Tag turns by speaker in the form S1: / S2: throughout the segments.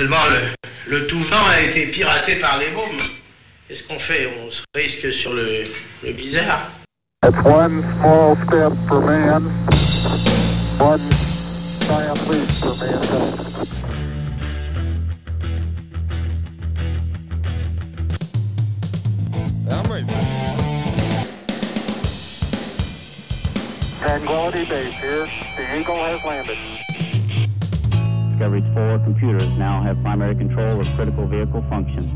S1: Seulement, le, le tout vent a été piraté par les mômes. Qu'est-ce qu'on fait? On se risque sur le, le bizarre.
S2: It's one small step for man, one giant leap for mankind.
S3: I'm ready.
S2: Tranquility Base here. The Eagle has landed.
S4: Discovery's four computers now have primary control of critical vehicle functions.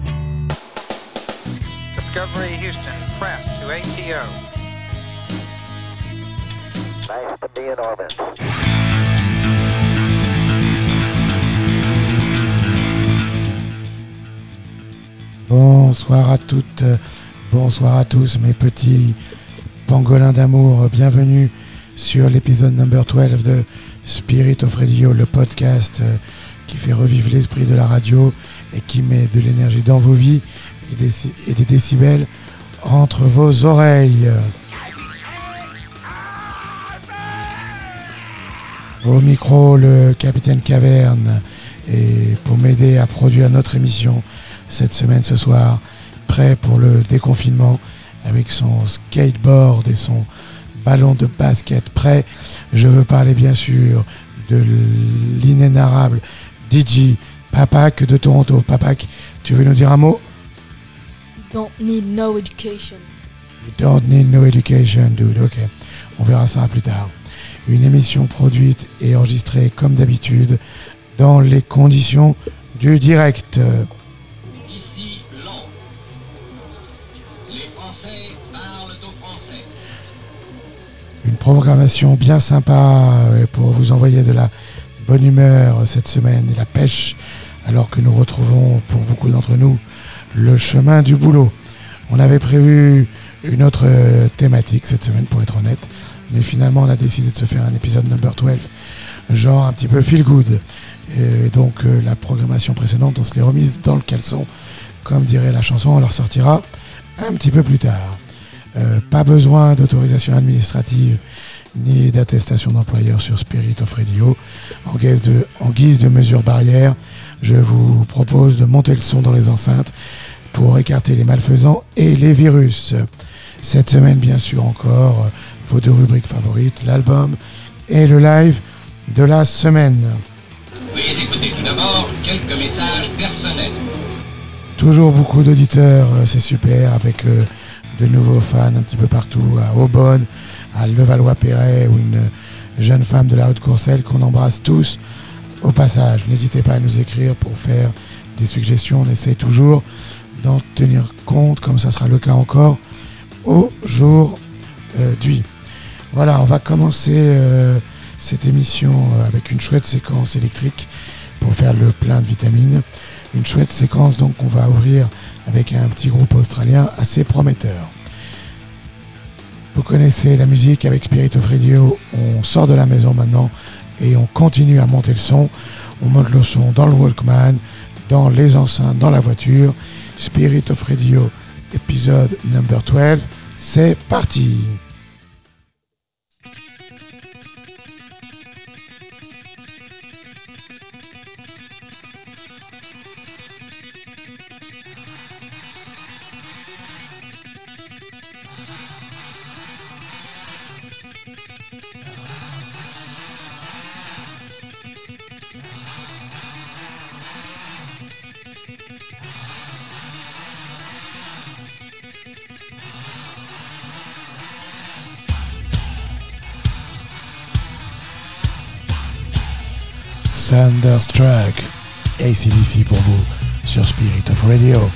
S5: Discovery Houston, press to ATO.
S2: Nice to be in orbit.
S6: Bonsoir à toutes, euh, bonsoir à tous mes petits pangolins d'amour. Bienvenue sur l'épisode number 12 de Spirit of Radio, le podcast euh, qui fait revivre l'esprit de la radio et qui met de l'énergie dans vos vies et des, et des décibels entre vos oreilles. Au micro, le capitaine Caverne. Et pour m'aider à produire notre émission cette semaine, ce soir, prêt pour le déconfinement, avec son skateboard et son ballon de basket prêt, je veux parler bien sûr de l'inénarrable DJ Papak de Toronto. Papak, tu veux nous dire un mot?
S7: Don't need no education.
S6: You don't need no education, dude. Ok, on verra ça plus tard. Une émission produite et enregistrée comme d'habitude dans les conditions du direct. Une programmation bien sympa euh, pour vous envoyer de la bonne humeur cette semaine et la pêche, alors que nous retrouvons pour beaucoup d'entre nous le chemin du boulot. On avait prévu une autre euh, thématique cette semaine, pour être honnête, mais finalement on a décidé de se faire un épisode number 12, genre un petit peu feel good. Et donc euh, la programmation précédente, on se l'est remise dans le caleçon. Comme dirait la chanson, on leur sortira un petit peu plus tard. Euh, pas besoin d'autorisation administrative ni d'attestation d'employeur sur Spirit of Radio. En guise, de, en guise de mesure barrière, je vous propose de monter le son dans les enceintes pour écarter les malfaisants et les virus. Cette semaine, bien sûr, encore, vos deux rubriques favorites, l'album et le live de la semaine.
S8: Veuillez écouter tout d'abord quelques messages personnels.
S6: Toujours beaucoup d'auditeurs, euh, c'est super, avec euh, de nouveaux fans un petit peu partout, à Aubonne, à Levallois-Perret, ou une jeune femme de la rue de Courcelles qu'on embrasse tous au passage. N'hésitez pas à nous écrire pour faire des suggestions, on essaie toujours d'en tenir compte, comme ça sera le cas encore aujourd'hui. Voilà, on va commencer euh, cette émission euh, avec une chouette séquence électrique pour faire le plein de vitamines. Une chouette séquence donc on va ouvrir avec un petit groupe australien assez prometteur. Vous connaissez la musique avec Spirit of Radio, on sort de la maison maintenant et on continue à monter le son. On monte le son dans le Walkman, dans les enceintes, dans la voiture. Spirit of Radio, épisode number 12, c'est parti Thunderstruck, ACDC pour vous sur Spirit of Radio.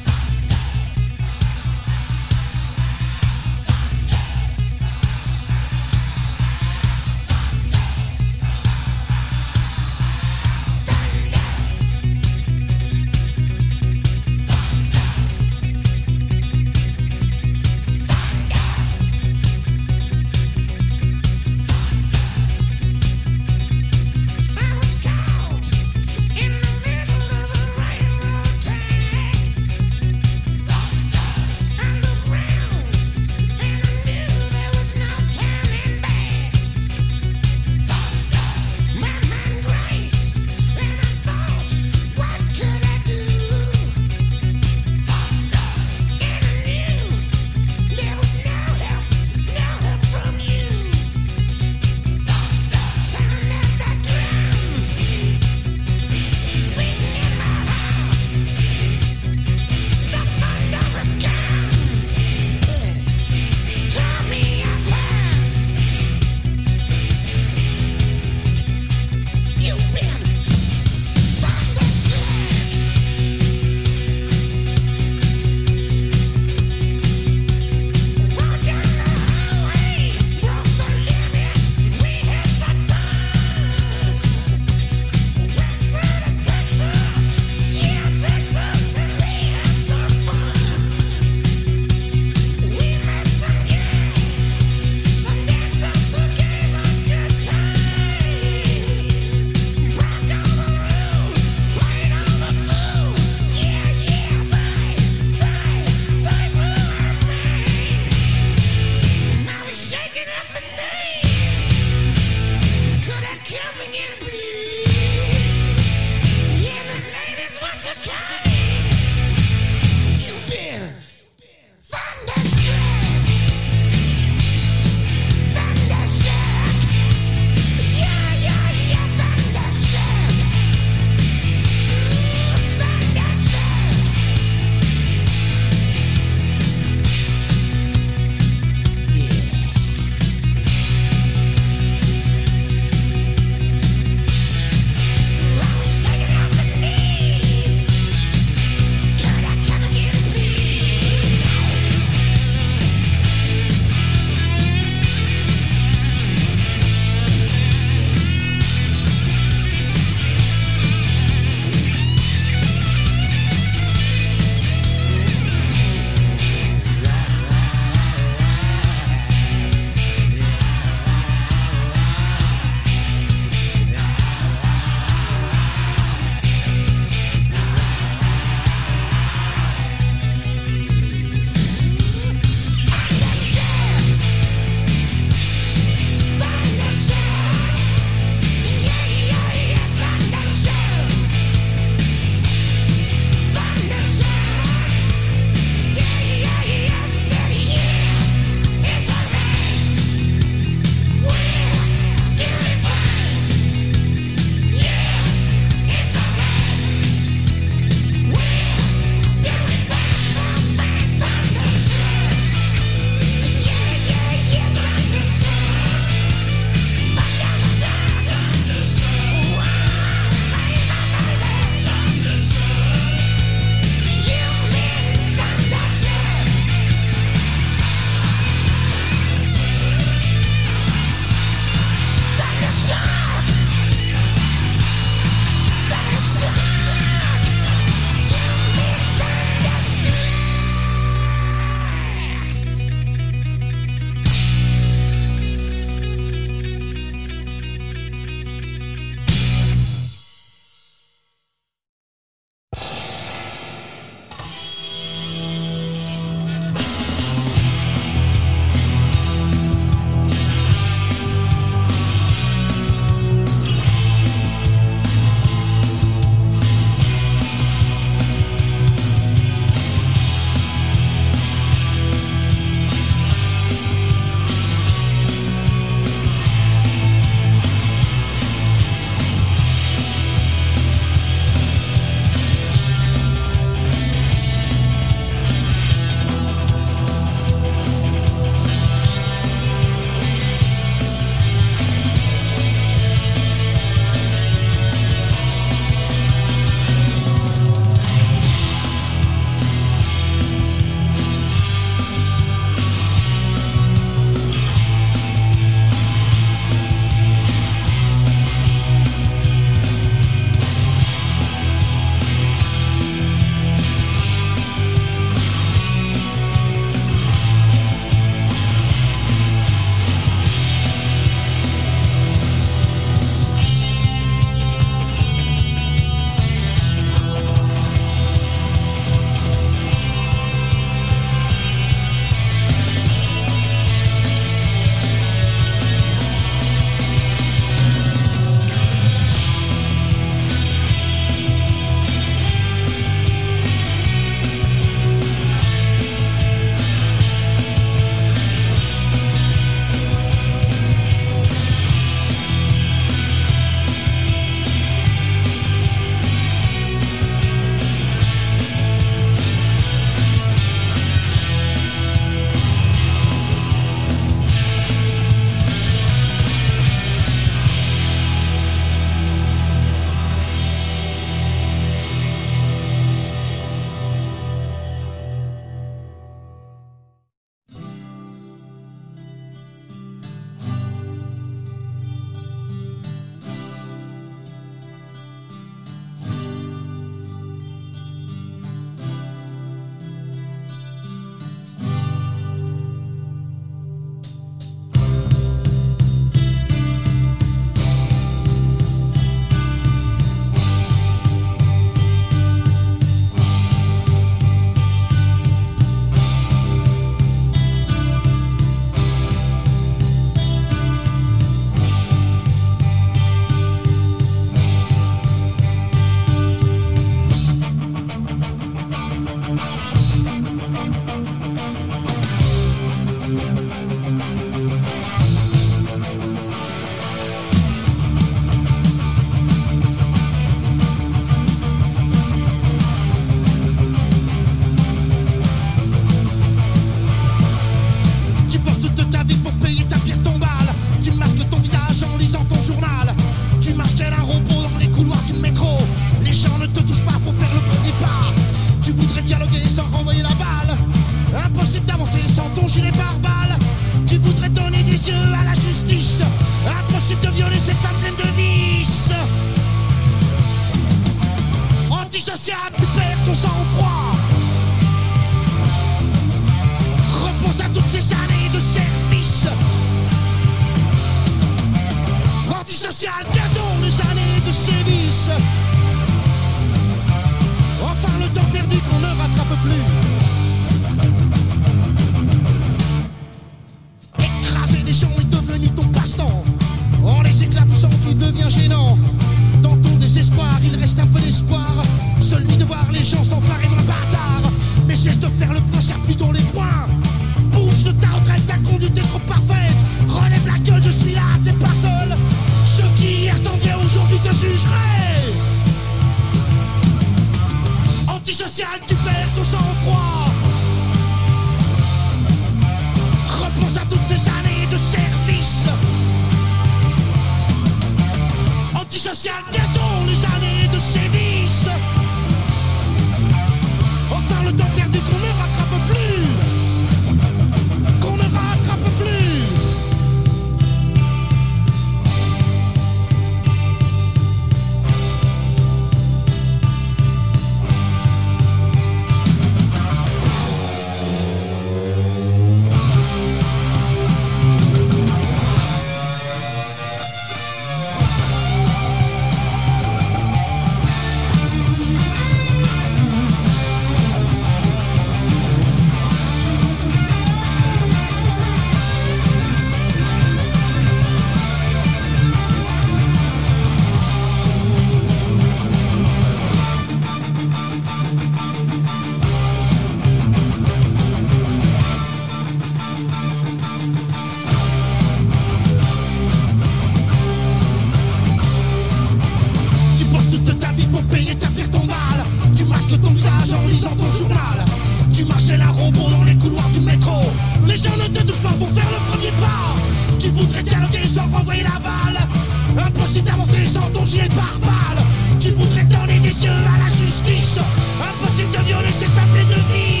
S9: Impossible de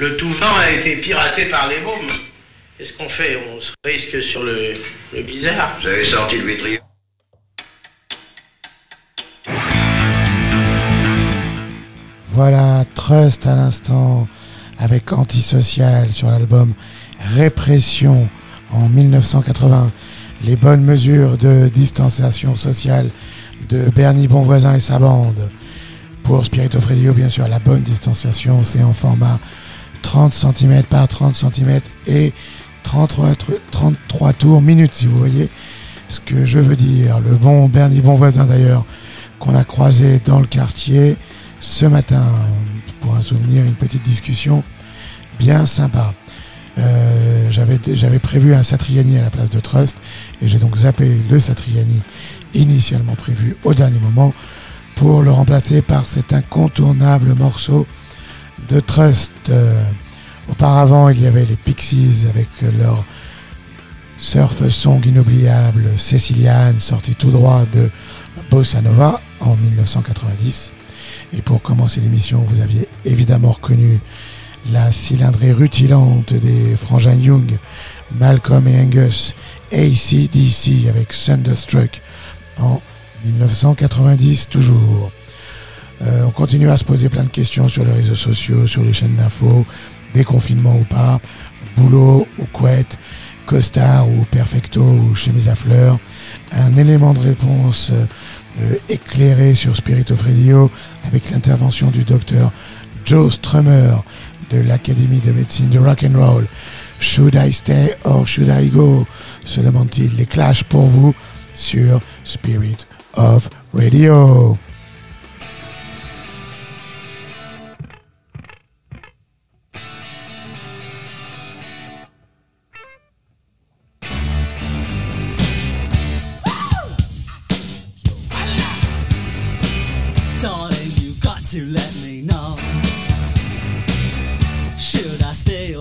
S9: le,
S1: tout vent a été piraté par les mômes. Qu'est-ce qu'on fait? On se risque sur le, le bizarre.
S10: Vous avez sorti le vitrier.
S6: Voilà, Trust à l'instant avec Antisocial sur l'album Répression en 1980. Les bonnes mesures de distanciation sociale de Bernie Bonvoisin et sa bande. Pour Spirit of Radio, bien sûr, la bonne distanciation, c'est en format 30 cm par 30 cm et 33, tr- 33 tours minutes, si vous voyez ce que je veux dire. Le bon Bernie Bonvoisin, d'ailleurs, qu'on a croisé dans le quartier ce matin pour un souvenir, une petite discussion bien sympa. Euh, j'avais, j'avais prévu un Satriani à la place de Trust et j'ai donc zappé le Satriani initialement prévu au dernier moment pour le remplacer par cet incontournable morceau de Trust. Euh, auparavant, il y avait les Pixies avec leur surf song inoubliable Céciliane, sorti tout droit de Bossa Nova en 1990. Et pour commencer l'émission, vous aviez évidemment reconnu la cylindrée rutilante des frangins Young, Malcolm et Angus, ACDC avec Thunderstruck en 1990 toujours. Euh, on continue à se poser plein de questions sur les réseaux sociaux, sur les chaînes d'infos, déconfinement ou pas, boulot ou couette, costard ou perfecto ou chemise à fleurs. Un élément de réponse euh, euh, éclairé sur Spirit of Radio avec l'intervention du docteur Joe Strummer de l'Académie de médecine de rock and roll. Should I stay or should I go? Se demande-t-il. Les clashs pour vous sur Spirit of Radio.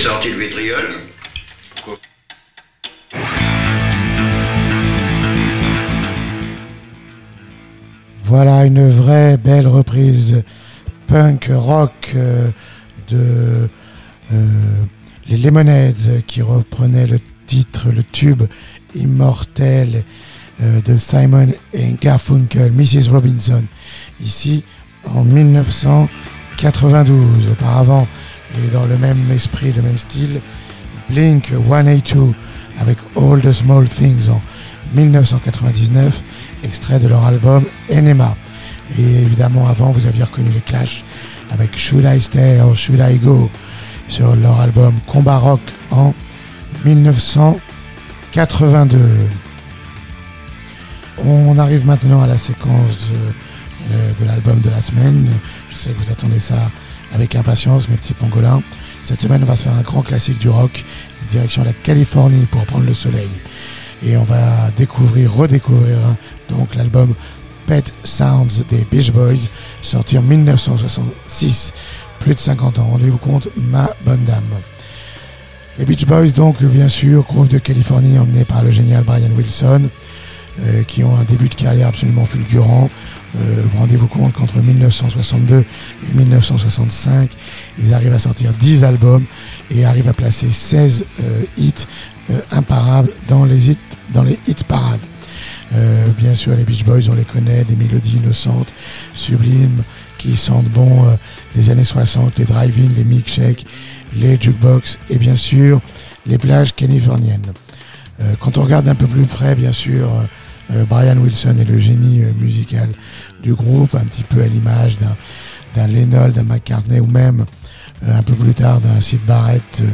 S11: Sorti le vitriol
S6: Voilà une vraie belle reprise punk rock euh, de euh, les Lemonheads qui reprenait le titre, le tube immortel euh, de Simon et Garfunkel, Mrs. Robinson, ici en 1992. Auparavant, et dans le même esprit, le même style, Blink 182 avec All the Small Things en 1999, extrait de leur album Enema. Et évidemment, avant, vous aviez reconnu les Clash avec Should I Stay or Should I Go sur leur album Combat Rock en 1982. On arrive maintenant à la séquence de, de l'album de la semaine. Je sais que vous attendez ça avec impatience, mes petits pangolins. Cette semaine, on va se faire un grand classique du rock, direction la Californie pour prendre le soleil. Et on va découvrir, redécouvrir donc l'album Pet Sounds des Beach Boys, sorti en 1966, plus de 50 ans. Rendez-vous compte, ma bonne dame. Les Beach Boys, donc, bien sûr, groupe de Californie emmené par le génial Brian Wilson, euh, qui ont un début de carrière absolument fulgurant. Euh, Rendez-vous compte qu'entre 1962 et 1965, ils arrivent à sortir 10 albums et arrivent à placer 16 euh, hits euh, imparables dans les hits, dans les hits parades. Euh, bien sûr, les Beach Boys, on les connaît, des mélodies innocentes, sublimes, qui sentent bon les années 60, les drive-in, les milkshakes, les jukebox et bien sûr les plages californiennes. Quand on regarde un peu plus près, bien sûr, Brian Wilson est le génie euh, musical du groupe, un petit peu à l'image d'un d'un Lennon, d'un McCartney ou même euh, un peu plus tard d'un Sid Barrett euh,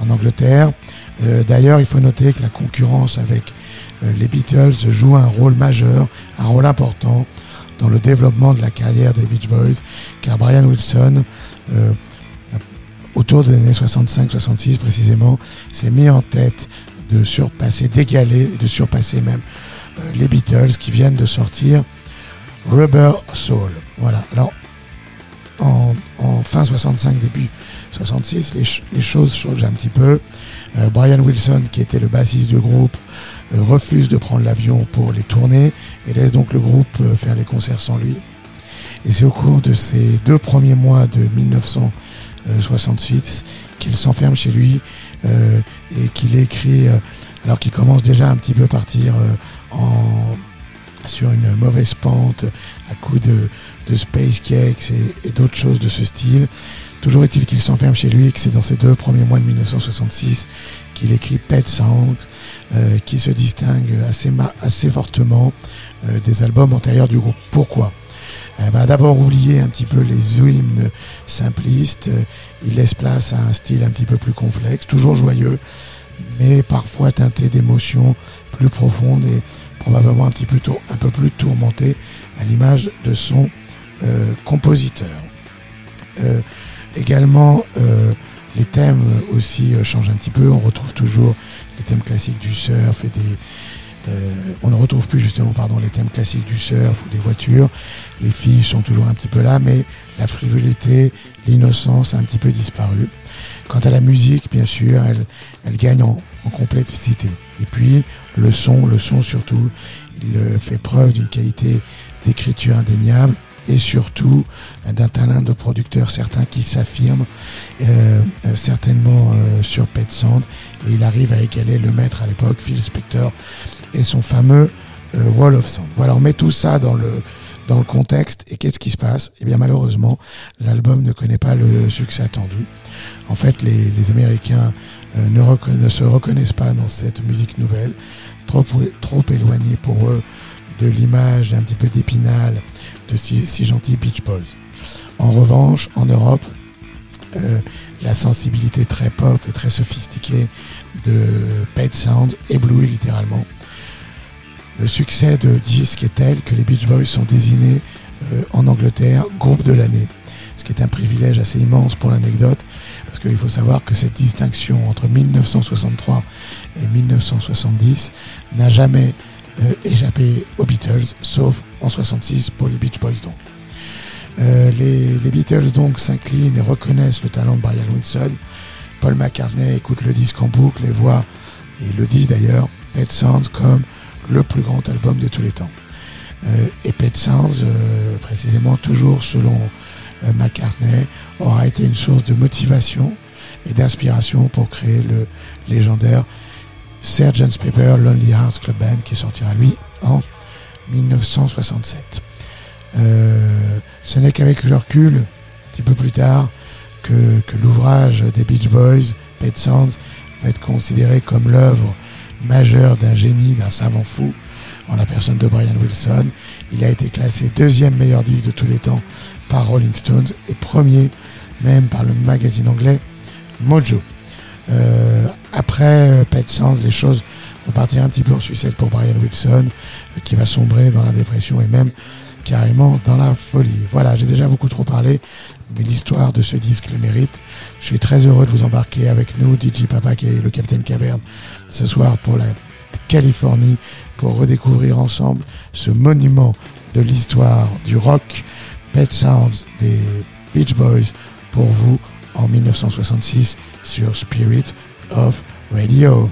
S6: en Angleterre. Euh, D'ailleurs, il faut noter que la concurrence avec euh, les Beatles joue un rôle majeur, un rôle important dans le développement de la carrière des Beach Boys, car Brian Wilson, euh, autour des années 65-66 précisément, s'est mis en tête de surpasser, d'égaler de surpasser même euh, les Beatles qui viennent de sortir Rubber Soul. Voilà. Alors, en, fin 65, début 66, les, ch- les choses changent un petit peu. Euh, Brian Wilson, qui était le bassiste du groupe, euh, refuse de prendre l'avion pour les tournées et laisse donc le groupe euh, faire les concerts sans lui. Et c'est au cours de ces deux premiers mois de 1968 qu'il s'enferme chez lui euh, et qu'il écrit, euh, alors qu'il commence déjà un petit peu partir euh, en, sur une mauvaise pente à coup de, de space cakes et, et d'autres choses de ce style. Toujours est-il qu'il s'enferme chez lui que c'est dans ces deux premiers mois de 1966 qu'il écrit Pet Songs, euh, qui se distingue assez, assez fortement euh, des albums antérieurs du groupe. Pourquoi? Eh ben, D'abord oublier un petit peu les hymnes simplistes, euh, il laisse place à un style un petit peu plus complexe, toujours joyeux, mais parfois teinté d'émotions plus profondes et probablement un petit peu, tour- un peu plus tourmenté à l'image de son euh, compositeur. Euh, également, euh, les thèmes aussi euh, changent un petit peu. On retrouve toujours les thèmes classiques du surf et des. euh, on ne retrouve plus justement pardon les thèmes classiques du surf ou des voitures. Les filles sont toujours un petit peu là, mais la frivolité, l'innocence a un petit peu disparu. Quant à la musique, bien sûr, elle, elle gagne en, en complexité. Et puis le son, le son surtout, il euh, fait preuve d'une qualité d'écriture indéniable et surtout euh, d'un talent de producteur certain qui s'affirme euh, euh, certainement euh, sur Pet Sound et il arrive à égaler le maître à l'époque, Phil Spector, et son fameux euh, Wall of Sound. Voilà, on met tout ça dans le dans le contexte et qu'est-ce qui se passe? Eh bien malheureusement, l'album ne connaît pas le succès attendu. En fait, les, les Américains ne, reconna- ne se reconnaissent pas dans cette musique nouvelle, trop, éloignée pour eux de l'image un petit peu d'épinal de si, si gentils Beach Boys. En revanche, en Europe, euh, la sensibilité très pop et très sophistiquée de Pet Sound éblouit littéralement. Le succès de disque est tel que les Beach Boys sont désignés euh, en Angleterre groupe de l'année, ce qui est un privilège assez immense pour l'anecdote, parce qu'il faut savoir que cette distinction entre 1963 et 1970 n'a jamais euh, échappé aux Beatles, sauf en 66 pour les Beach Boys donc. Euh, les, les Beatles donc s'inclinent et reconnaissent le talent de Brian Wilson,
S12: Paul McCartney écoute le disque en boucle et voit, et le dit d'ailleurs, Pet Sounds comme le plus grand album de tous les temps. Euh, et Pet Sounds, euh, précisément toujours selon euh, McCartney, aura été une source de motivation et d'inspiration pour créer le légendaire Sgt. Pepper Lonely Hearts Club Band qui sortira lui en 1967. Euh, ce n'est qu'avec le recul, un petit peu plus tard, que, que l'ouvrage des Beach Boys, Pet Sounds, va être considéré comme l'œuvre majeure d'un génie, d'un savant fou, en la personne de Brian Wilson. Il a été classé deuxième meilleur disque de tous les temps par Rolling Stones et premier même par le magazine anglais Mojo. Euh, après euh, Pet Sounds, les choses vont partir un petit peu en sucette pour Brian Wilson, euh, qui va sombrer dans la dépression et même carrément dans la folie. Voilà, j'ai déjà beaucoup trop parlé, mais l'histoire de ce disque le mérite. Je suis très heureux de vous embarquer avec nous, DJ Papa qui est le Capitaine Caverne, ce soir pour la Californie, pour redécouvrir ensemble ce monument de l'histoire du rock, Pet Sounds des Beach Boys, pour vous en 1966 sur Spirit of Radio.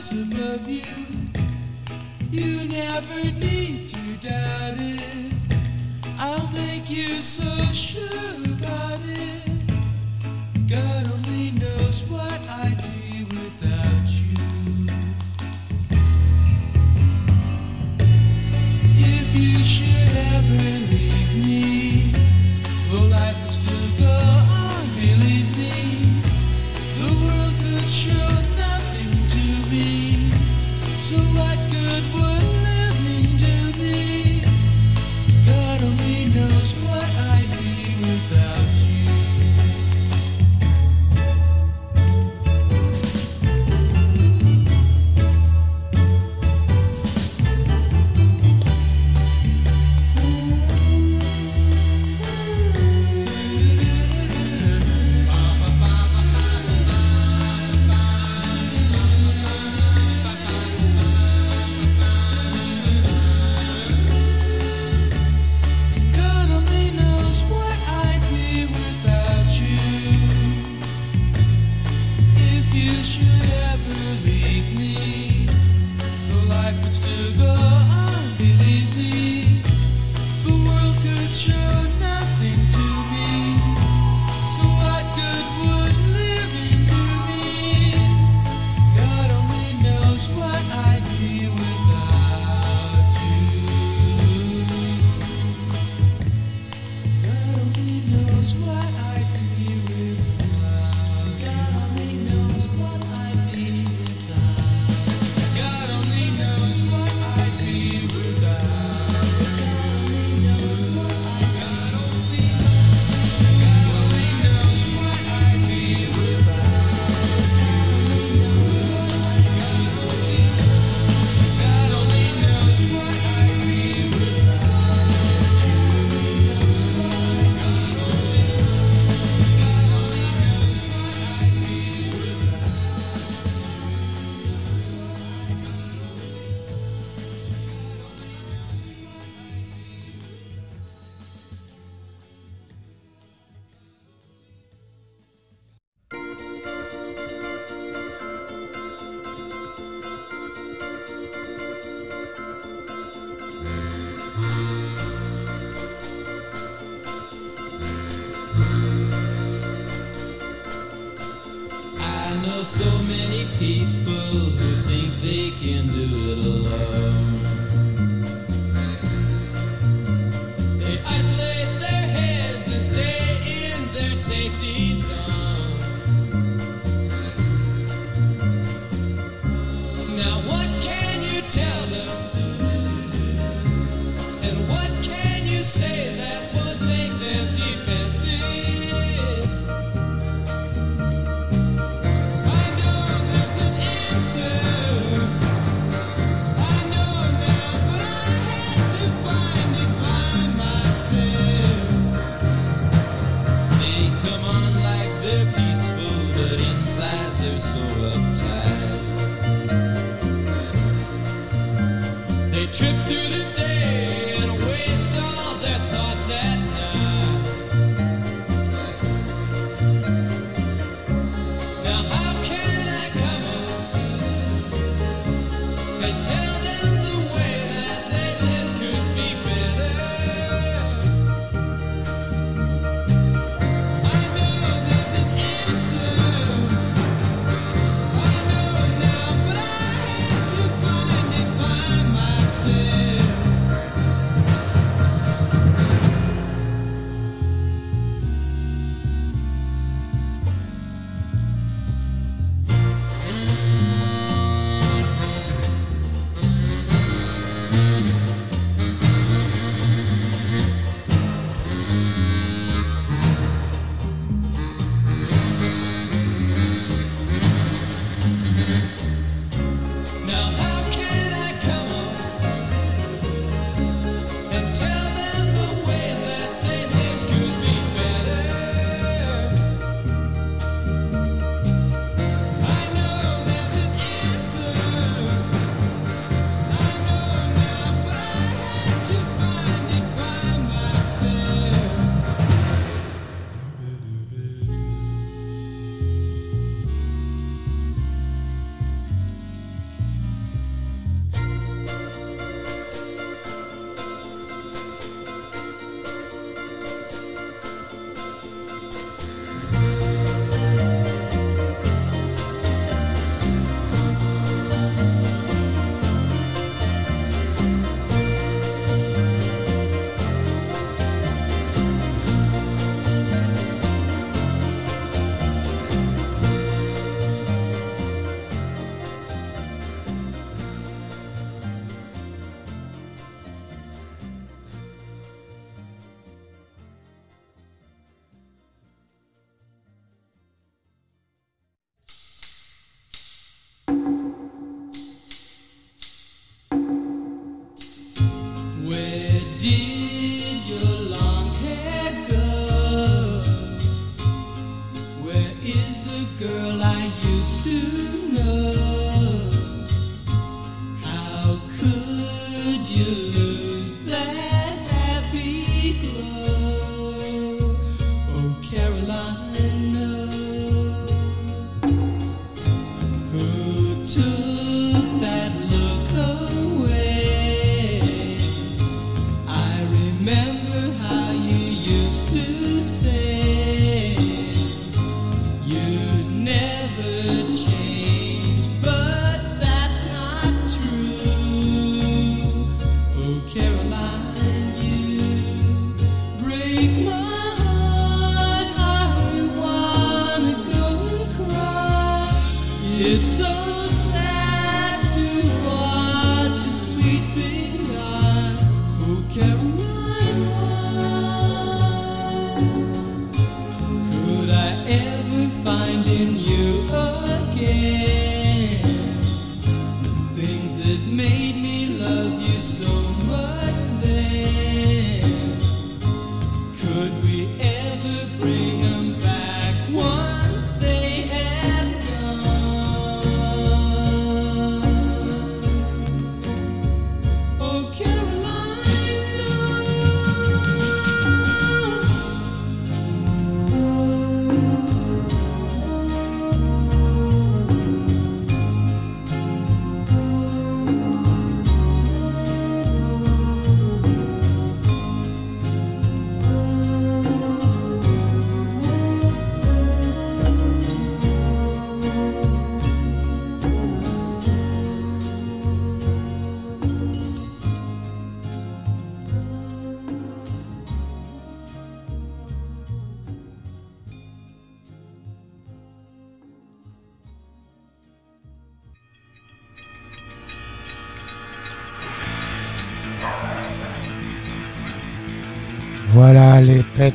S12: Stars above you, you never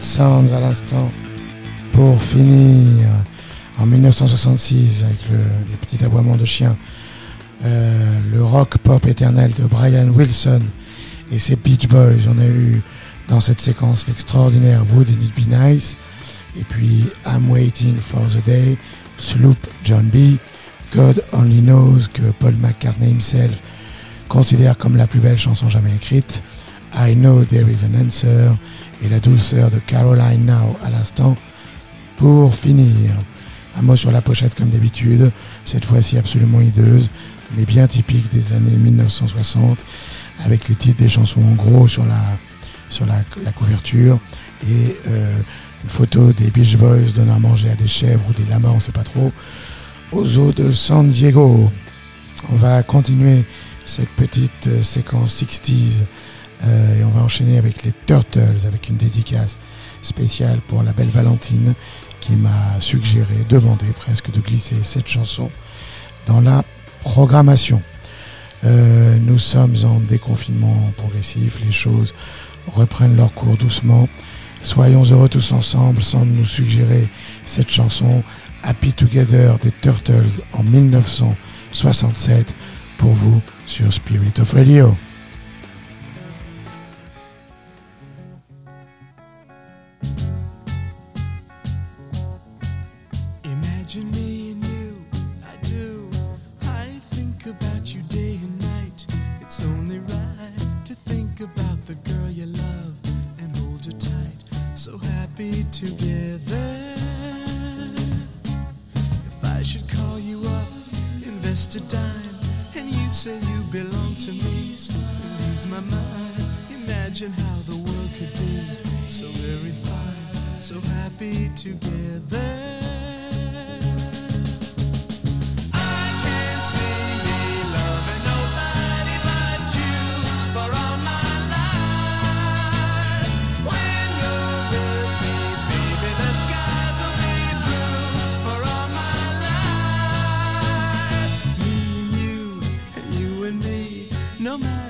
S6: Sounds à l'instant. Pour finir, en 1966, avec le, le petit aboiement de chien, euh, le rock pop éternel de Brian Wilson et ses Beach Boys. On a eu dans cette séquence l'extraordinaire Wouldn't It Be Nice, et puis I'm Waiting for the Day, Sloop John B, God Only Knows, que Paul McCartney himself considère comme la plus belle chanson jamais écrite, I Know There Is an Answer, et la douceur de Caroline Now à l'instant. Pour finir, un mot sur la pochette comme d'habitude, cette fois-ci absolument hideuse, mais bien typique des années 1960, avec les titres des chansons en gros sur la couverture, et euh, une photo des Beach Boys donnant à manger à des chèvres ou des lamas, on ne sait pas trop, aux eaux de San Diego. On va continuer cette petite euh, séquence 60s euh, et on va enchaîner avec les Turtles, avec une dédicace spéciale pour la belle Valentine qui m'a suggéré, demandé presque de glisser cette chanson dans la programmation. Euh, nous sommes en déconfinement progressif, les choses reprennent leur cours doucement. Soyons heureux tous ensemble, semble nous suggérer cette chanson Happy Together des Turtles en 1967 pour vous sur Spirit of Radio.
S10: Invest a dime, and you say you belong to me, So lose my mind. Imagine how the world could be so very fine, so happy together.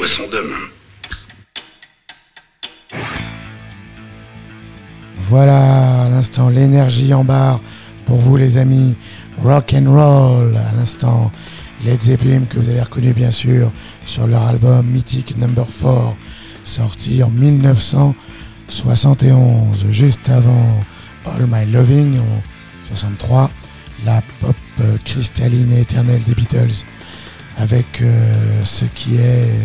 S11: Boisson d'homme.
S6: Voilà à l'instant l'énergie en barre pour vous les amis. Rock and roll à l'instant. Led Zeppelin que vous avez reconnu bien sûr sur leur album mythique Number 4 sorti en 1971 juste avant All My Loving en 63 la pop euh, cristalline et éternelle des Beatles avec euh, ce qui est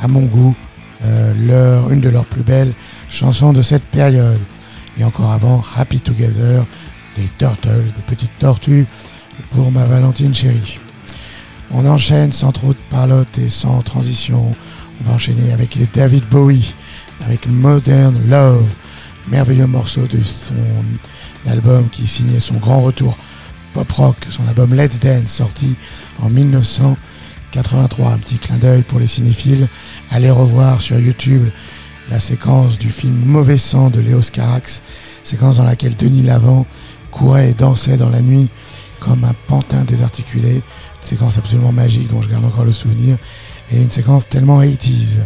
S6: à mon goût euh, leur, une de leurs plus belles chansons de cette période et encore avant Happy Together des Turtles, des petites tortues pour ma Valentine chérie. On enchaîne sans trop de parlotte et sans transition. On va enchaîner avec David Bowie, avec Modern Love, merveilleux morceau de son album qui signait son grand retour pop rock, son album Let's Dance, sorti en 1983. Un petit clin d'œil pour les cinéphiles. Allez revoir sur YouTube la séquence du film Mauvais sang de Léos Carax, séquence dans laquelle Denis Lavant courait et dansait dans la nuit comme un pantin désarticulé. Séquence absolument magique dont je garde encore le souvenir. Et une séquence tellement 80s.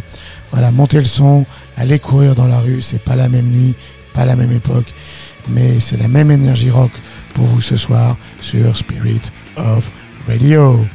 S6: Voilà, montez le son, allez courir dans la rue, c'est pas la même nuit, pas la même époque, mais c'est la même énergie rock pour vous ce soir sur Spirit of Radio.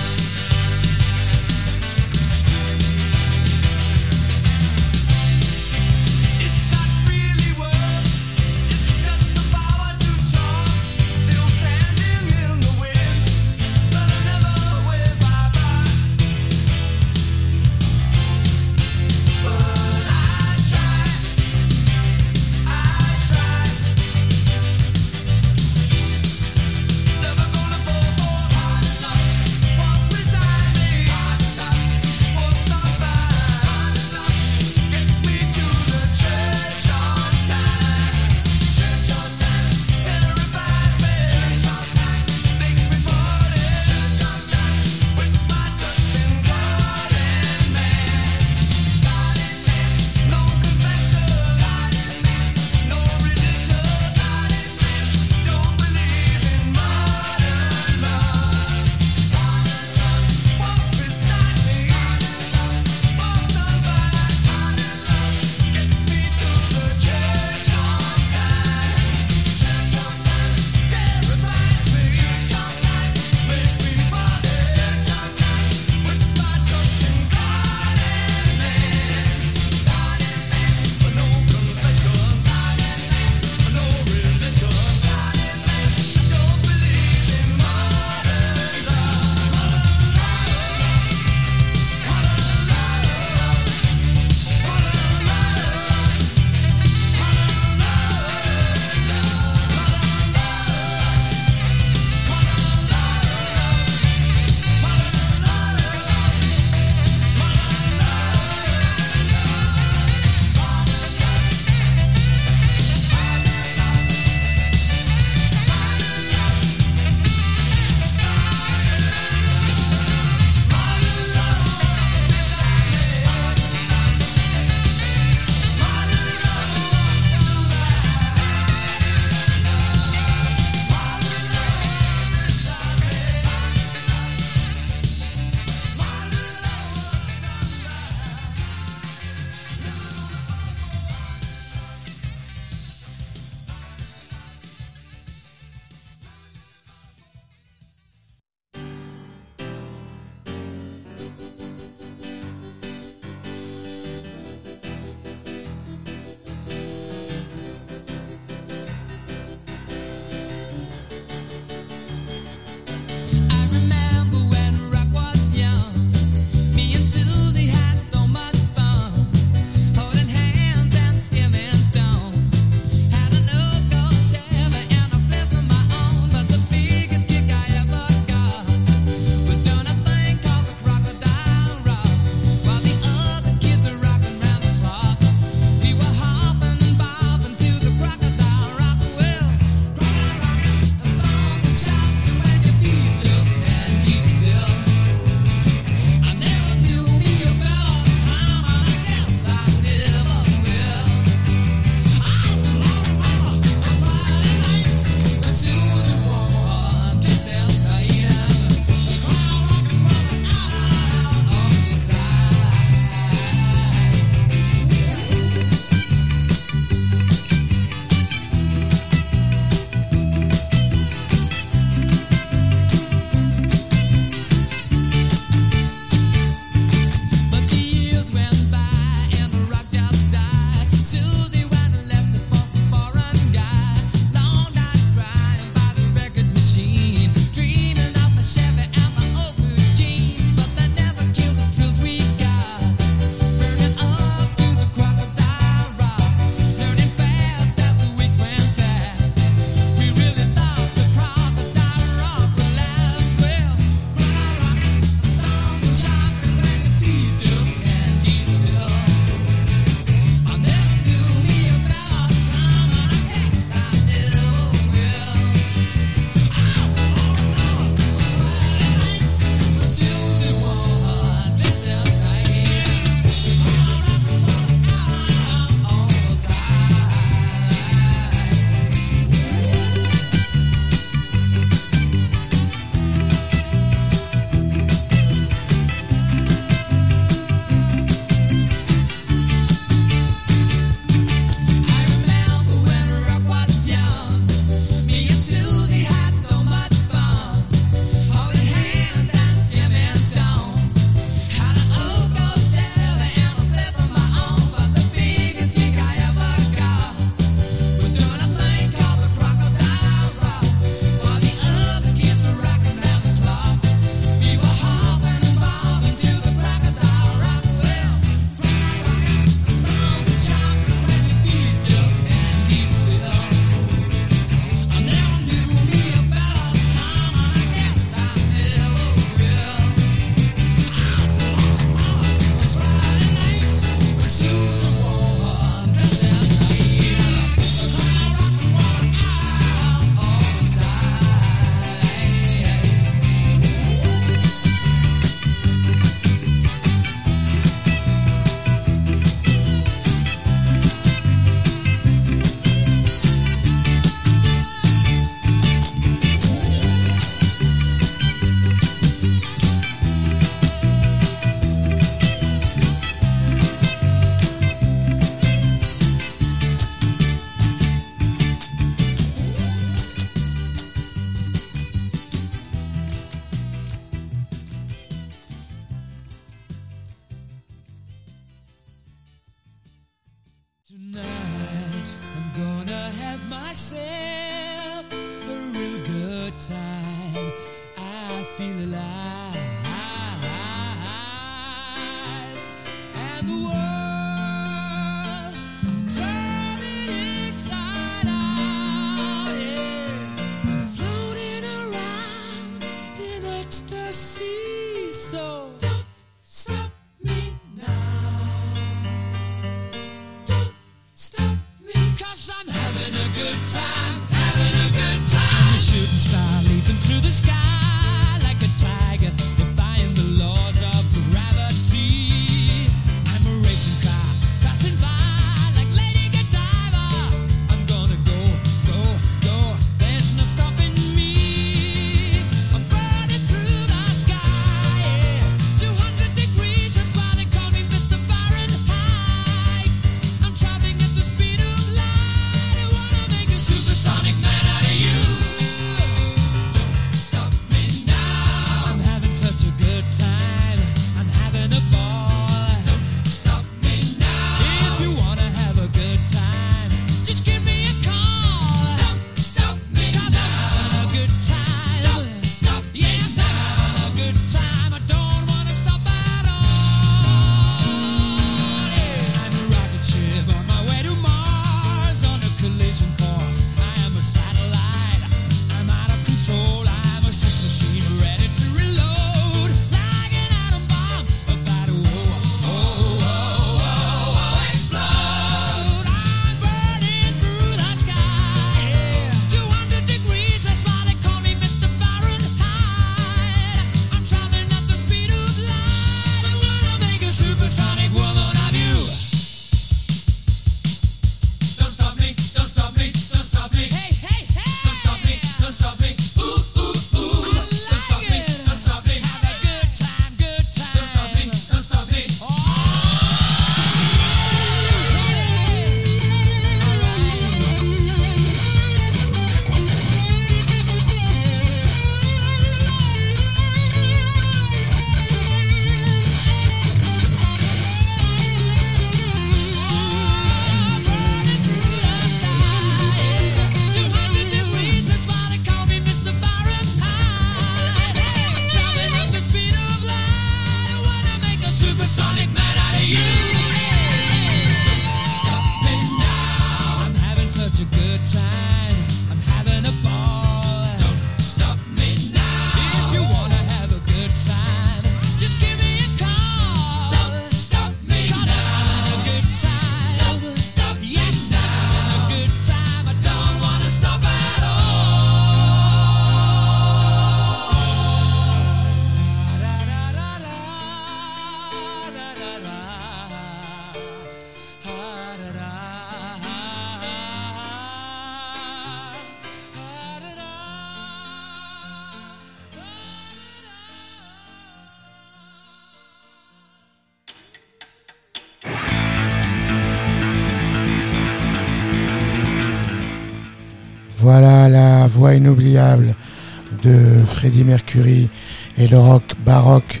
S6: Le rock baroque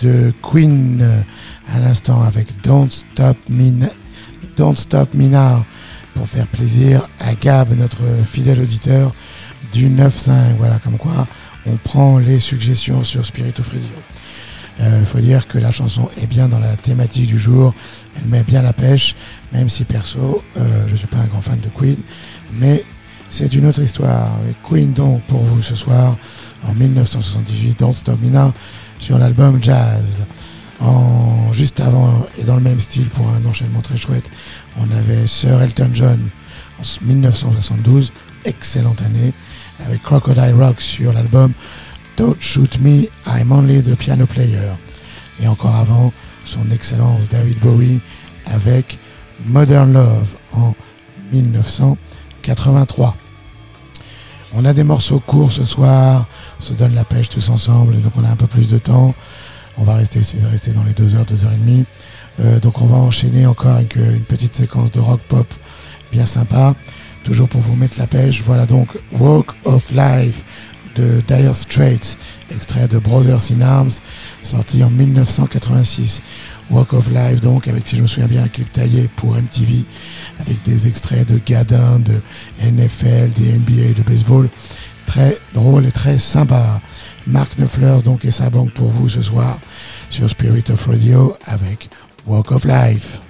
S6: de Queen euh, à l'instant avec Don't Stop Me, Now pour faire plaisir à Gab, notre fidèle auditeur du 9-5. Voilà, comme quoi on prend les suggestions sur Spirit of Radio. Il faut dire que la chanson est bien dans la thématique du jour. Elle met bien la pêche, même si perso, euh, je suis pas un grand fan de Queen, mais c'est une autre histoire. Queen donc pour vous ce soir en 1978, Don't Stop sur l'album Jazz. En, juste avant et dans le même style pour un enchaînement très chouette, on avait Sir Elton John en 1972, excellente année, avec Crocodile Rock sur l'album Don't Shoot Me, I'm Only the Piano Player. Et encore avant, son excellence David Bowie avec Modern Love en 1983. On a des morceaux courts ce soir, se donne la pêche tous ensemble, donc on a un peu plus de temps. On va rester, rester dans les 2 heures, 2 heures et demie. Euh, donc on va enchaîner encore avec euh, une petite séquence de rock pop bien sympa. Toujours pour vous mettre la pêche. Voilà donc Walk of Life de Dire Straits, extrait de Brothers in Arms, sorti en 1986. Walk of Life, donc, avec, si je me souviens bien, un clip taillé pour MTV, avec des extraits de Gadin, de NFL, des NBA, de baseball. Très drôle et très sympa. Mark Knopfler, donc, et sa banque pour vous ce soir sur Spirit of Radio avec Walk of Life.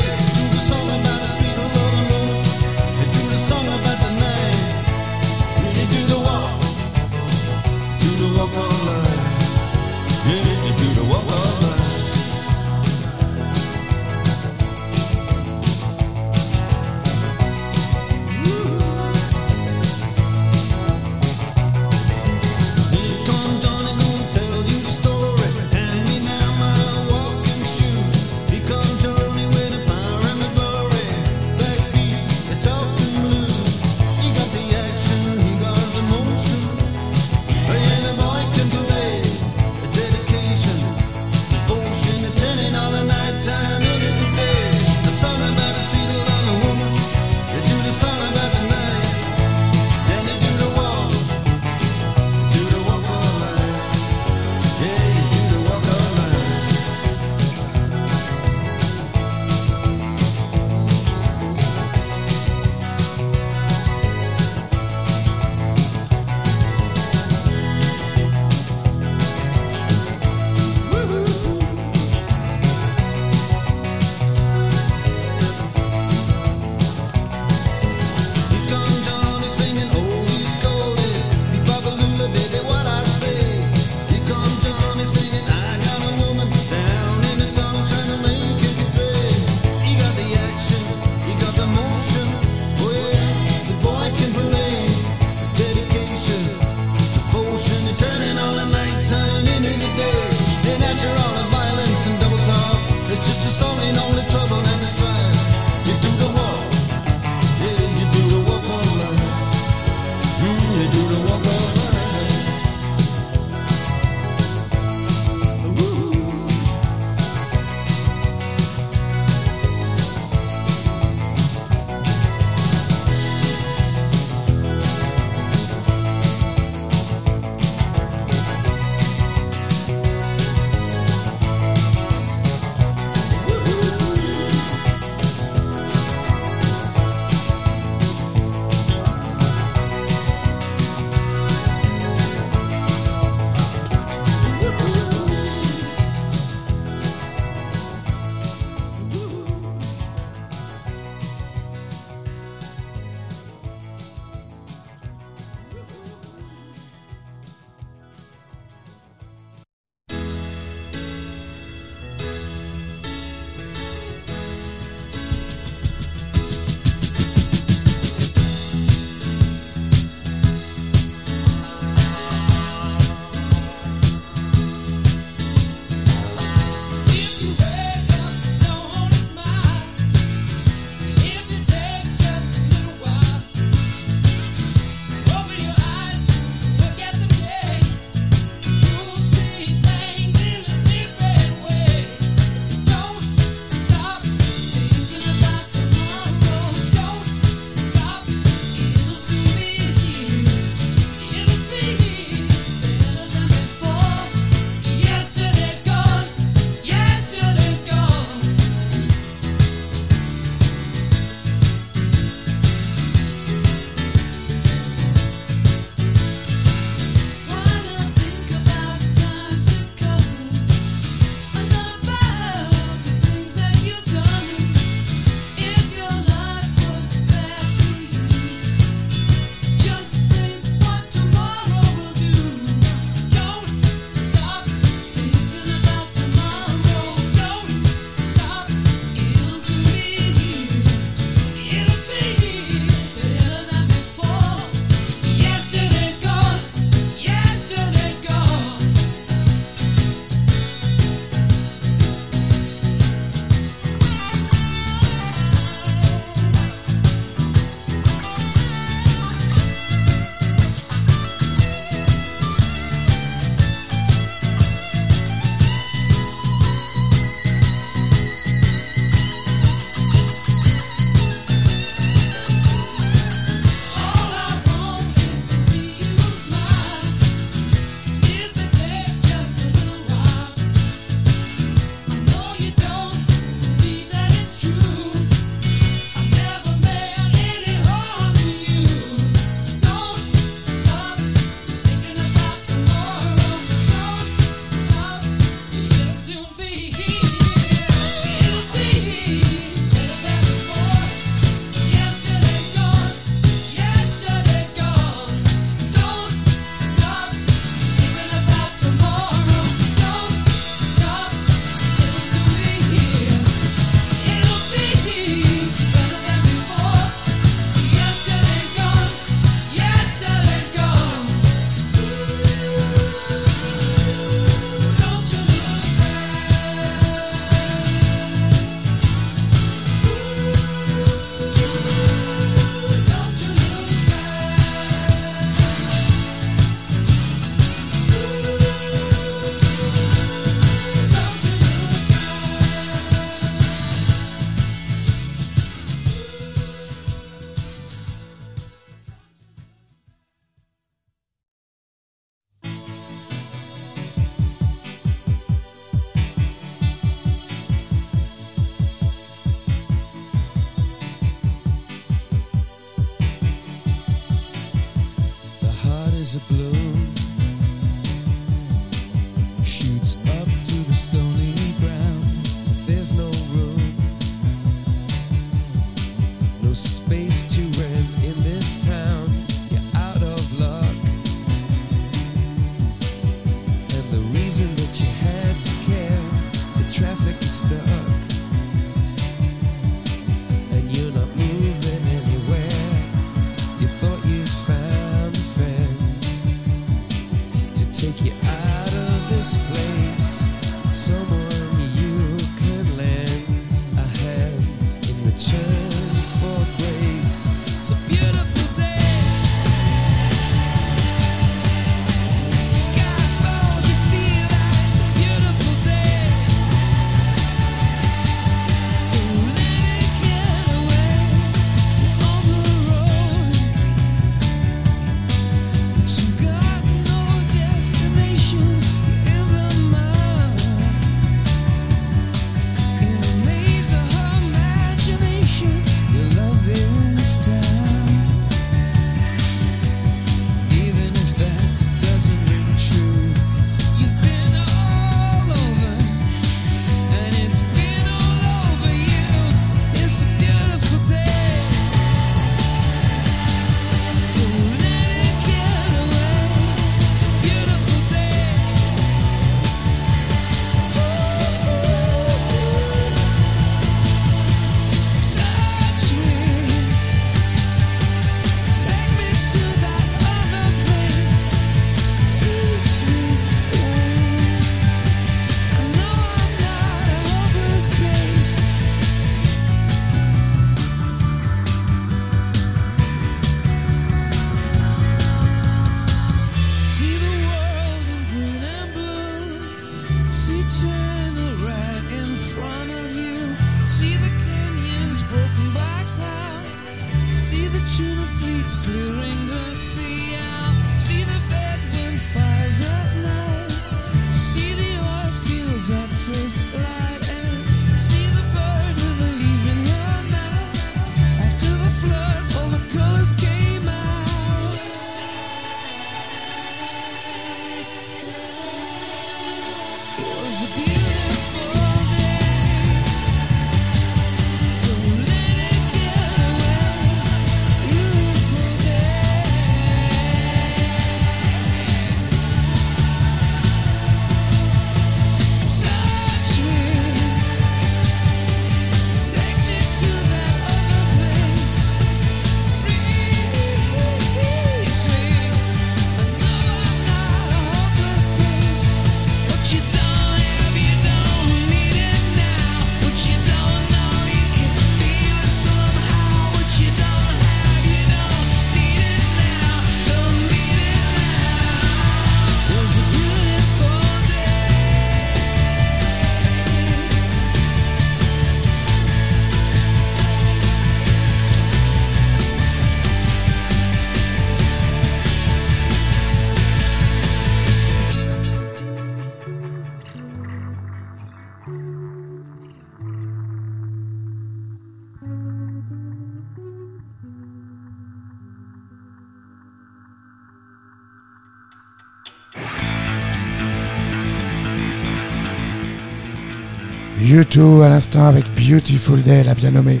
S6: YouTube à l'instant avec Beautiful Day, la bien nommée.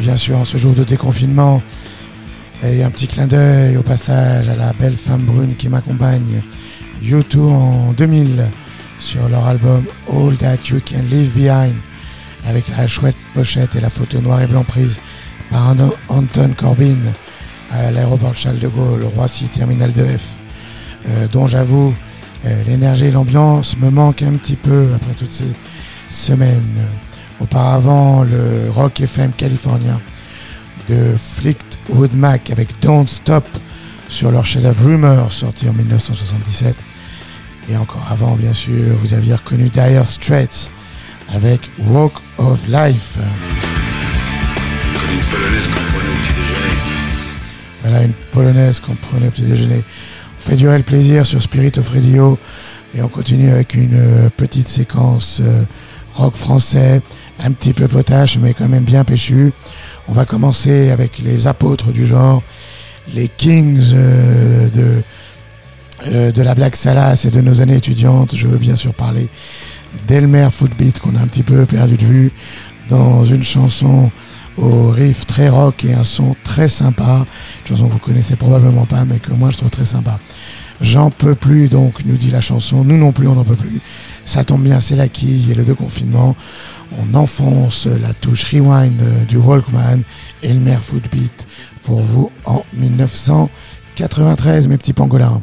S6: Bien sûr, en ce jour de déconfinement, et un petit clin d'œil au passage à la belle femme brune qui m'accompagne. YouTube en 2000 sur leur album All That You Can Leave Behind avec la chouette pochette et la photo noir et blanc prise par Anton Corbin à l'aéroport Charles de Gaulle, Roissy, Terminal 2F, euh, dont j'avoue, euh, l'énergie et l'ambiance me manquent un petit peu après toutes ces semaine. Auparavant, le rock FM californien de Fleetwood Mac avec Don't Stop sur leur chef-d'œuvre Rumor sorti en 1977. Et encore avant, bien sûr, vous aviez reconnu Dire Straits avec Walk of Life. Voilà, une polonaise qu'on prenait au petit déjeuner. On fait durer le plaisir sur Spirit of Radio et on continue avec une euh, petite séquence. Euh, rock français, un petit peu potache, mais quand même bien péchu. On va commencer avec les apôtres du genre, les kings euh, de, euh, de la Black Salas et de nos années étudiantes. Je veux bien sûr parler d'Elmer Footbeat qu'on a un petit peu perdu de vue dans une chanson au riff très rock et un son très sympa. Une chanson que vous connaissez probablement pas, mais que moi je trouve très sympa. J'en peux plus donc, nous dit la chanson. Nous non plus, on n'en peut plus. Ça tombe bien, c'est la quille et le deux confinements. On enfonce la touche rewind euh, du Walkman et le Mer Footbeat pour vous en 1993, mes petits pangolins.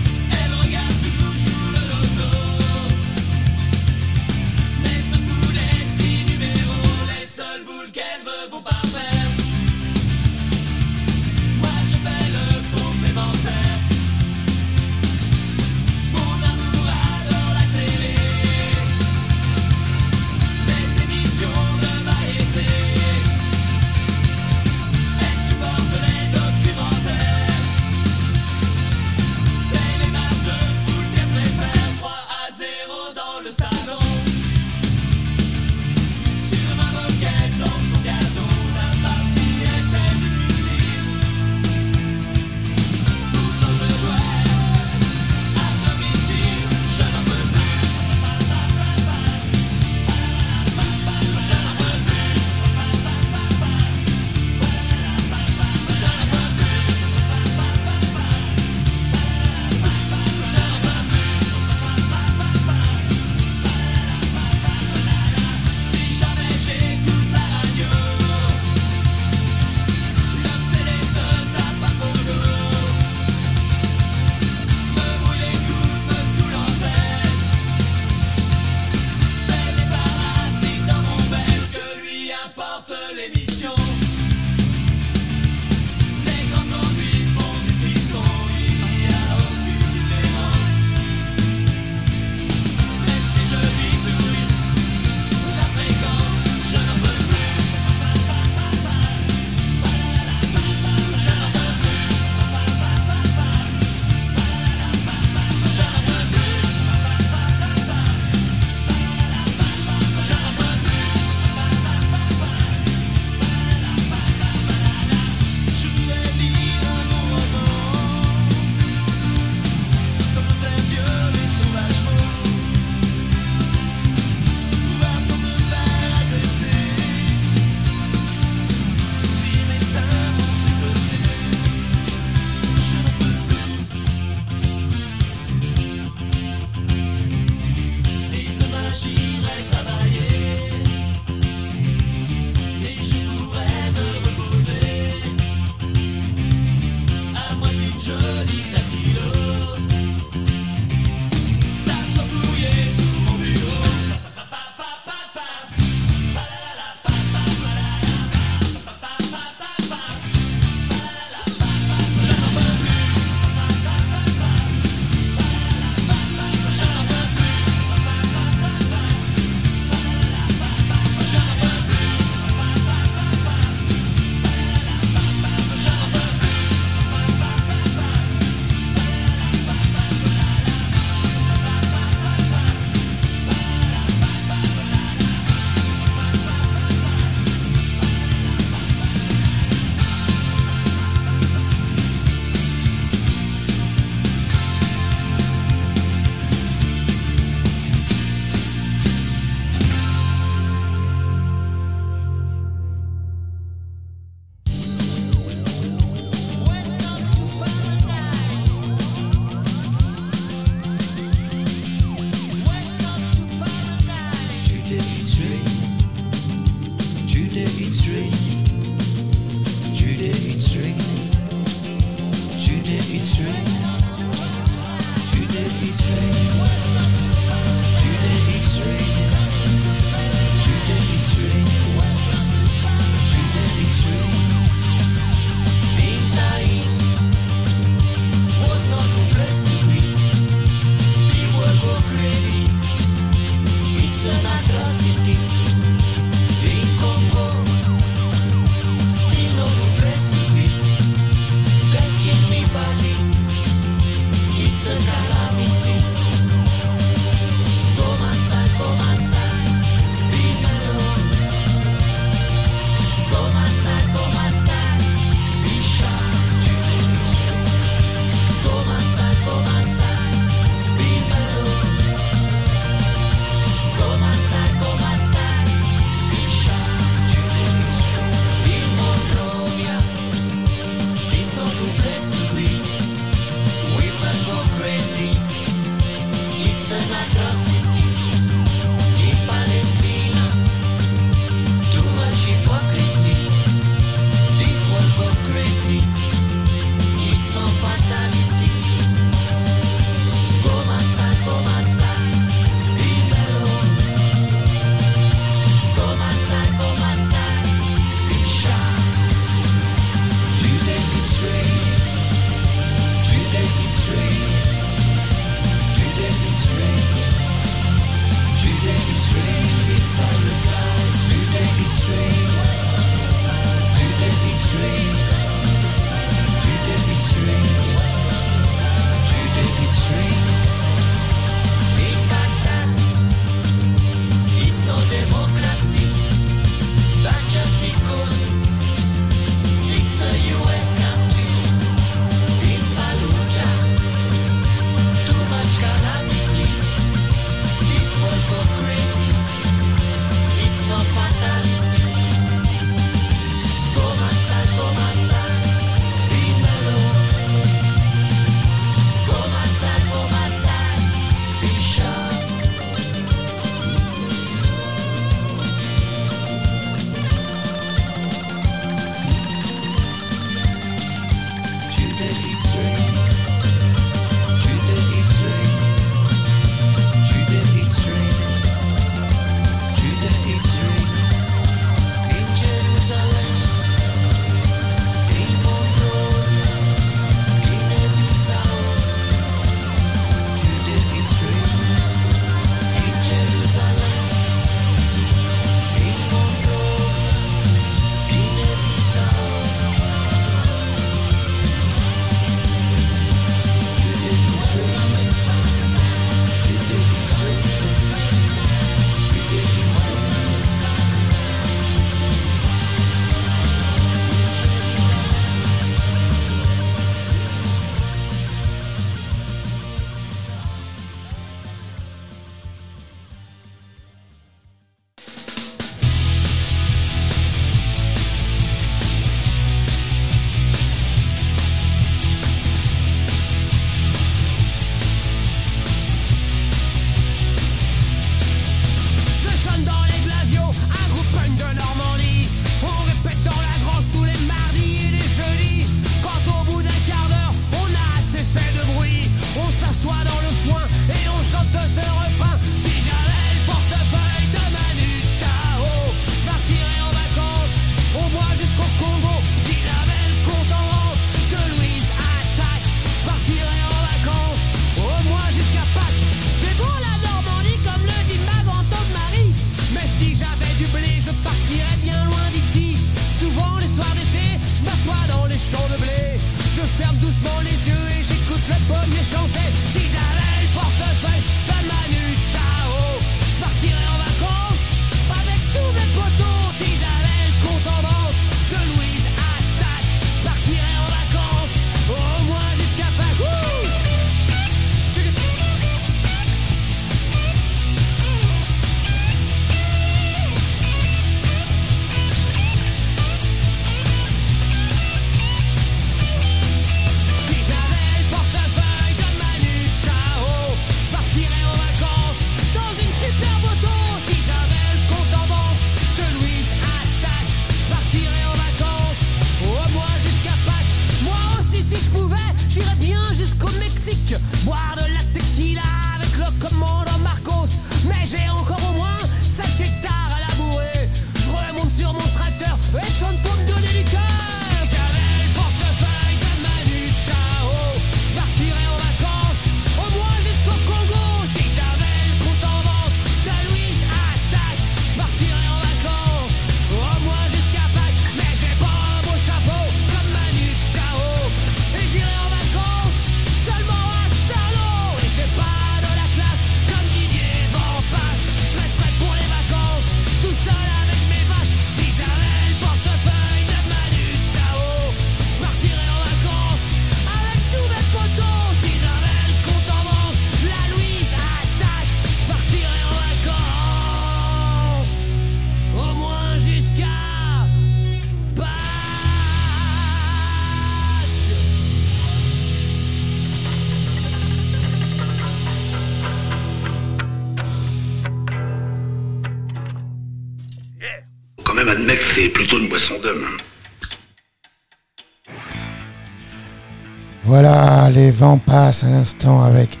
S6: Passent à l'instant avec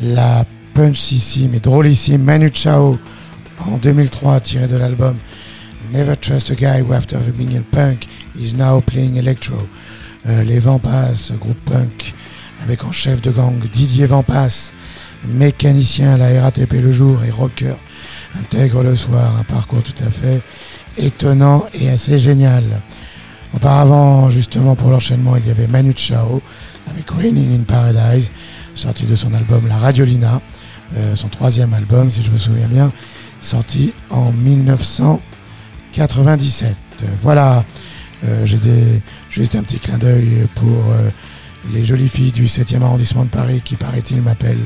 S6: la punchissime et drôlissime Manu Chao en 2003 tiré de l'album Never Trust a Guy Who After Being a Punk Is Now Playing Electro. Euh, les passent, groupe punk avec en chef de gang Didier Vampas, mécanicien à la RATP le jour et rocker, intègre le soir un parcours tout à fait étonnant et assez génial. Auparavant, justement pour l'enchaînement, il y avait Manu Chao avec in Paradise, sorti de son album La Radiolina, euh, son troisième album si je me souviens bien, sorti en 1997. Euh, voilà, euh, j'ai des, juste un petit clin d'œil pour euh, les jolies filles du 7e arrondissement de Paris qui, paraît-il, m'appellent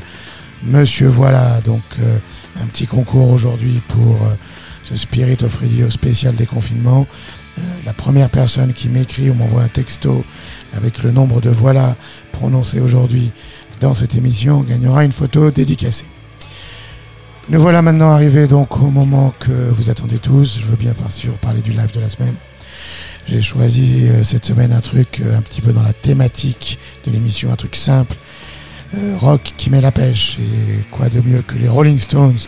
S6: Monsieur Voilà. Donc, euh, un petit concours aujourd'hui pour euh, ce Spirit of Radio spécial déconfinement. La première personne qui m'écrit ou m'envoie un texto avec le nombre de voilà prononcé aujourd'hui dans cette émission gagnera une photo dédicacée. Nous voilà maintenant arrivés donc au moment que vous attendez tous. Je veux bien bien sûr parler du live de la semaine. J'ai choisi euh, cette semaine un truc euh, un petit peu dans la thématique de l'émission, un truc simple, euh, rock qui met la pêche. Et quoi de mieux que les Rolling Stones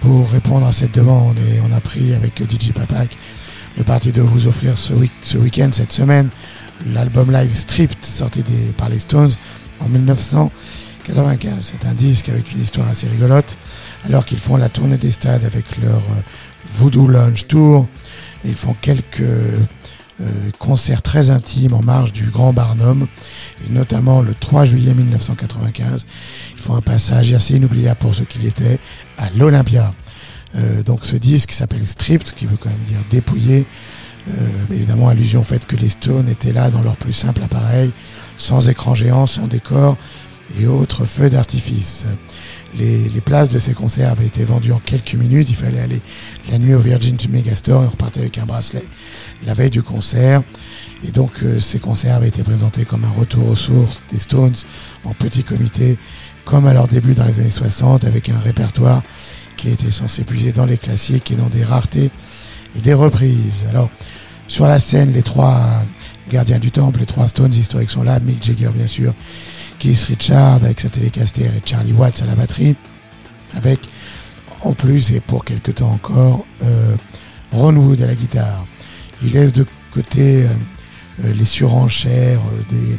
S6: pour répondre à cette demande? Et on a pris avec DJ Papak le parti de vous offrir ce, week- ce week-end, cette semaine, l'album live Stripped sorti des, par les Stones en 1995. C'est un disque avec une histoire assez rigolote. Alors qu'ils font la tournée des stades avec leur euh, Voodoo Lounge Tour, ils font quelques euh, concerts très intimes en marge du Grand Barnum, et notamment le 3 juillet 1995. Ils font un passage assez inoubliable pour ceux qui étaient à l'Olympia. Euh, donc ce disque s'appelle Stripped, qui veut quand même dire dépouillé. Euh, évidemment, allusion au fait que les Stones étaient là dans leur plus simple appareil, sans écran géant, sans décor et autres feux d'artifice. Les, places de ces concerts avaient été vendues en quelques minutes. Il fallait aller la nuit au Virgin Megastore et on repartait avec un bracelet la veille du concert. Et donc euh, ces concerts avaient été présentés comme un retour aux sources des Stones en petit comité, comme à leur début dans les années 60, avec un répertoire qui était censé puiser dans les classiques et dans des raretés et des reprises. Alors, sur la scène, les trois gardiens du temple, les trois Stones historiques sont là, Mick Jagger bien sûr, Keith Richard avec sa Telecaster et Charlie Watts à la batterie, avec en plus et pour quelque temps encore euh, Ron Wood à la guitare. Il laisse de côté euh, euh, les surenchères euh,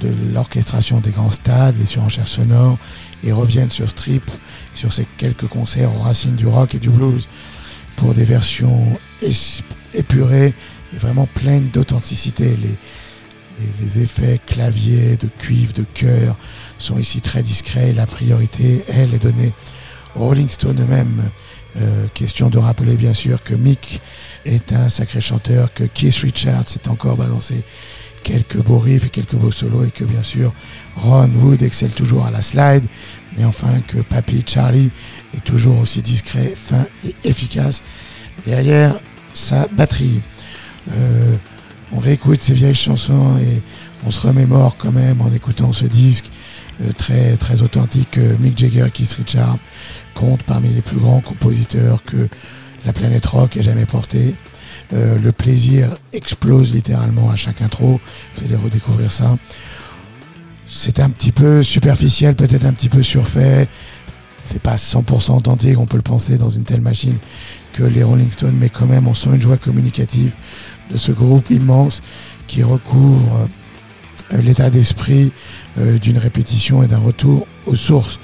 S6: de l'orchestration des grands stades, les surenchères sonores, et reviennent sur Strip, sur ces quelques concerts aux racines du rock et du blues, pour des versions es- épurées et vraiment pleines d'authenticité. Les, effets clavier, de cuivre, de chœur sont ici très discrets. La priorité, elle, est donnée aux Rolling Stones eux-mêmes. Euh, question de rappeler bien sûr que Mick est un sacré chanteur, que Keith Richards s'est encore balancé quelques beaux riffs et quelques beaux solos et que bien sûr Ron Wood excelle toujours à la slide et enfin que Papy Charlie est toujours aussi discret, fin et efficace derrière sa batterie. Euh, on réécoute ces vieilles chansons et on se remémore quand même en écoutant ce disque euh, très très authentique que Mick Jagger, Keith Richards compte parmi les plus grands compositeurs que la planète rock ait jamais porté. Euh, le plaisir explose littéralement à chaque intro. Vous allez redécouvrir ça. C'est un petit peu superficiel, peut-être un petit peu surfait. C'est pas 100% authentique, on peut le penser dans une telle machine que les Rolling Stones, mais quand même, on sent une joie communicative de ce groupe immense qui recouvre euh, l'état d'esprit euh, d'une répétition et d'un retour aux sources.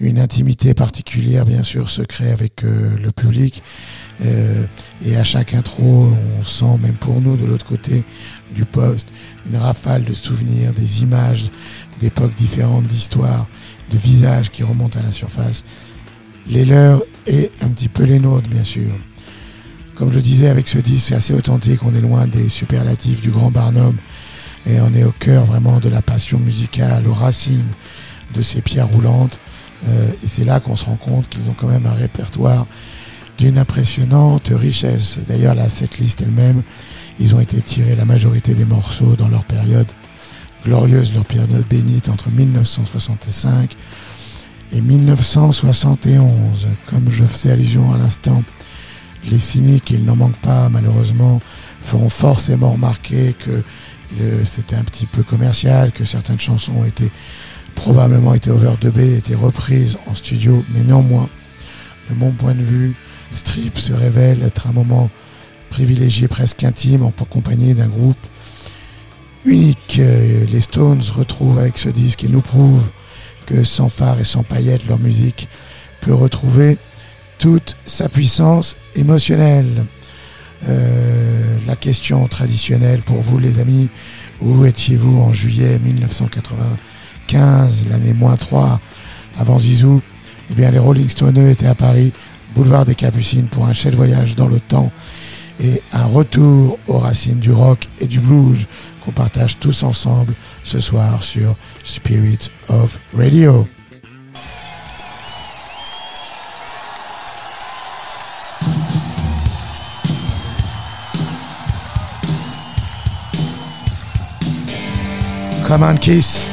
S6: Une intimité particulière, bien sûr, se crée avec euh, le public. Et à chaque intro, on sent, même pour nous, de l'autre côté du poste, une rafale de souvenirs, des images d'époques différentes, d'histoires, de visages qui remontent à la surface. Les leurs et un petit peu les nôtres, bien sûr. Comme je disais avec ce disque, c'est assez authentique. On est loin des superlatifs du grand Barnum et on est au cœur vraiment de la passion musicale, aux racines de ces pierres roulantes. Euh, et c'est là qu'on se rend compte qu'ils ont quand même un répertoire d'une impressionnante richesse. D'ailleurs, la setlist elle-même, ils ont été tirés la majorité des morceaux dans leur période glorieuse, leur période bénite entre 1965 et 1971. Comme je faisais allusion à l'instant, les cyniques, il n'en manque pas malheureusement, feront forcément remarquer que c'était un petit peu commercial, que certaines chansons ont été probablement été overdubées, étaient reprises en studio, mais néanmoins, de mon point de vue, Strip se révèle être un moment privilégié, presque intime, en compagnie d'un groupe unique. Euh, Les Stones retrouvent avec ce disque et nous prouvent que sans phare et sans paillettes, leur musique peut retrouver toute sa puissance émotionnelle. Euh, la question traditionnelle pour vous, les amis, où étiez-vous en juillet 1995, l'année moins 3, avant Zizou? Eh bien, les Rolling Stones étaient à Paris, boulevard des Capucines, pour un chouette voyage dans le temps et un retour aux racines du rock et du blues qu'on partage tous ensemble ce soir sur Spirit of Radio. Come on, Kiss.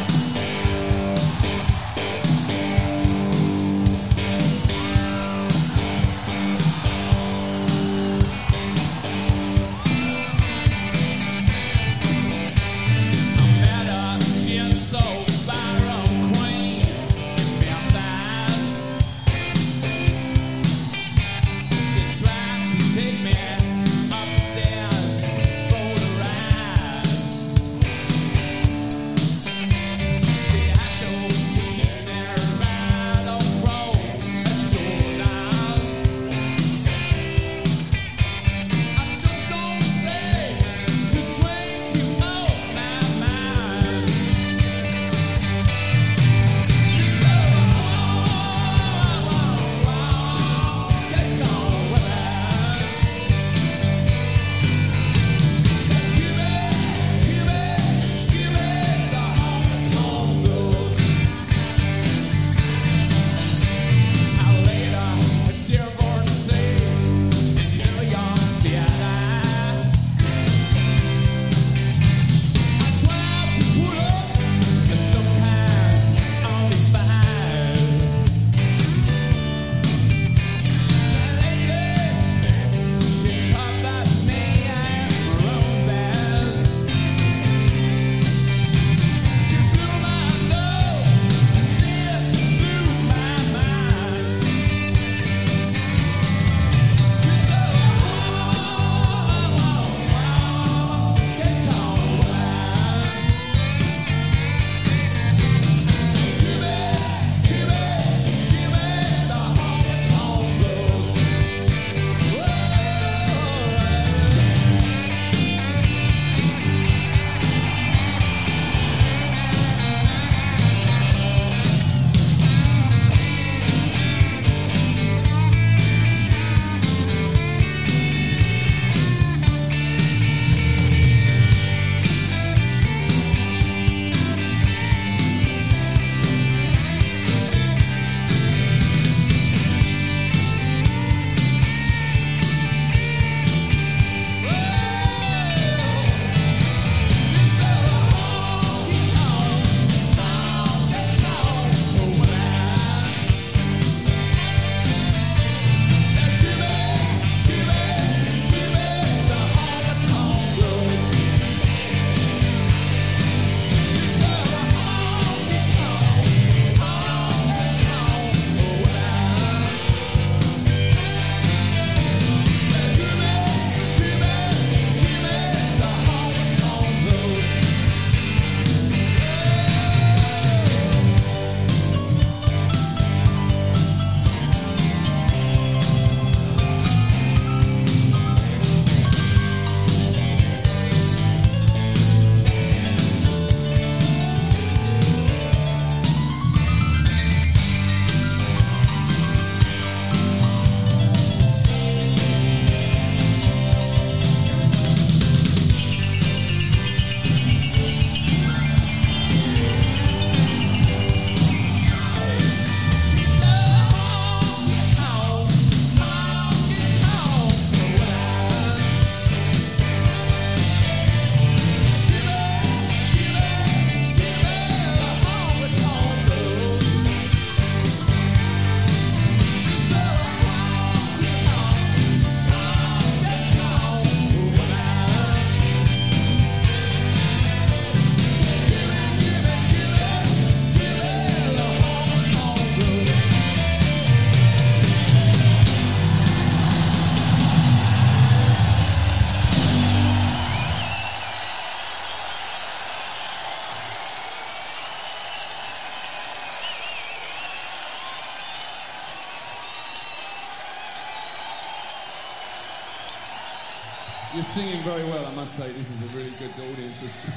S13: You're singing very well, I must say. This is a really good audience for.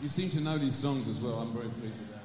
S13: You seem to know these songs as well. I'm very pleased with that.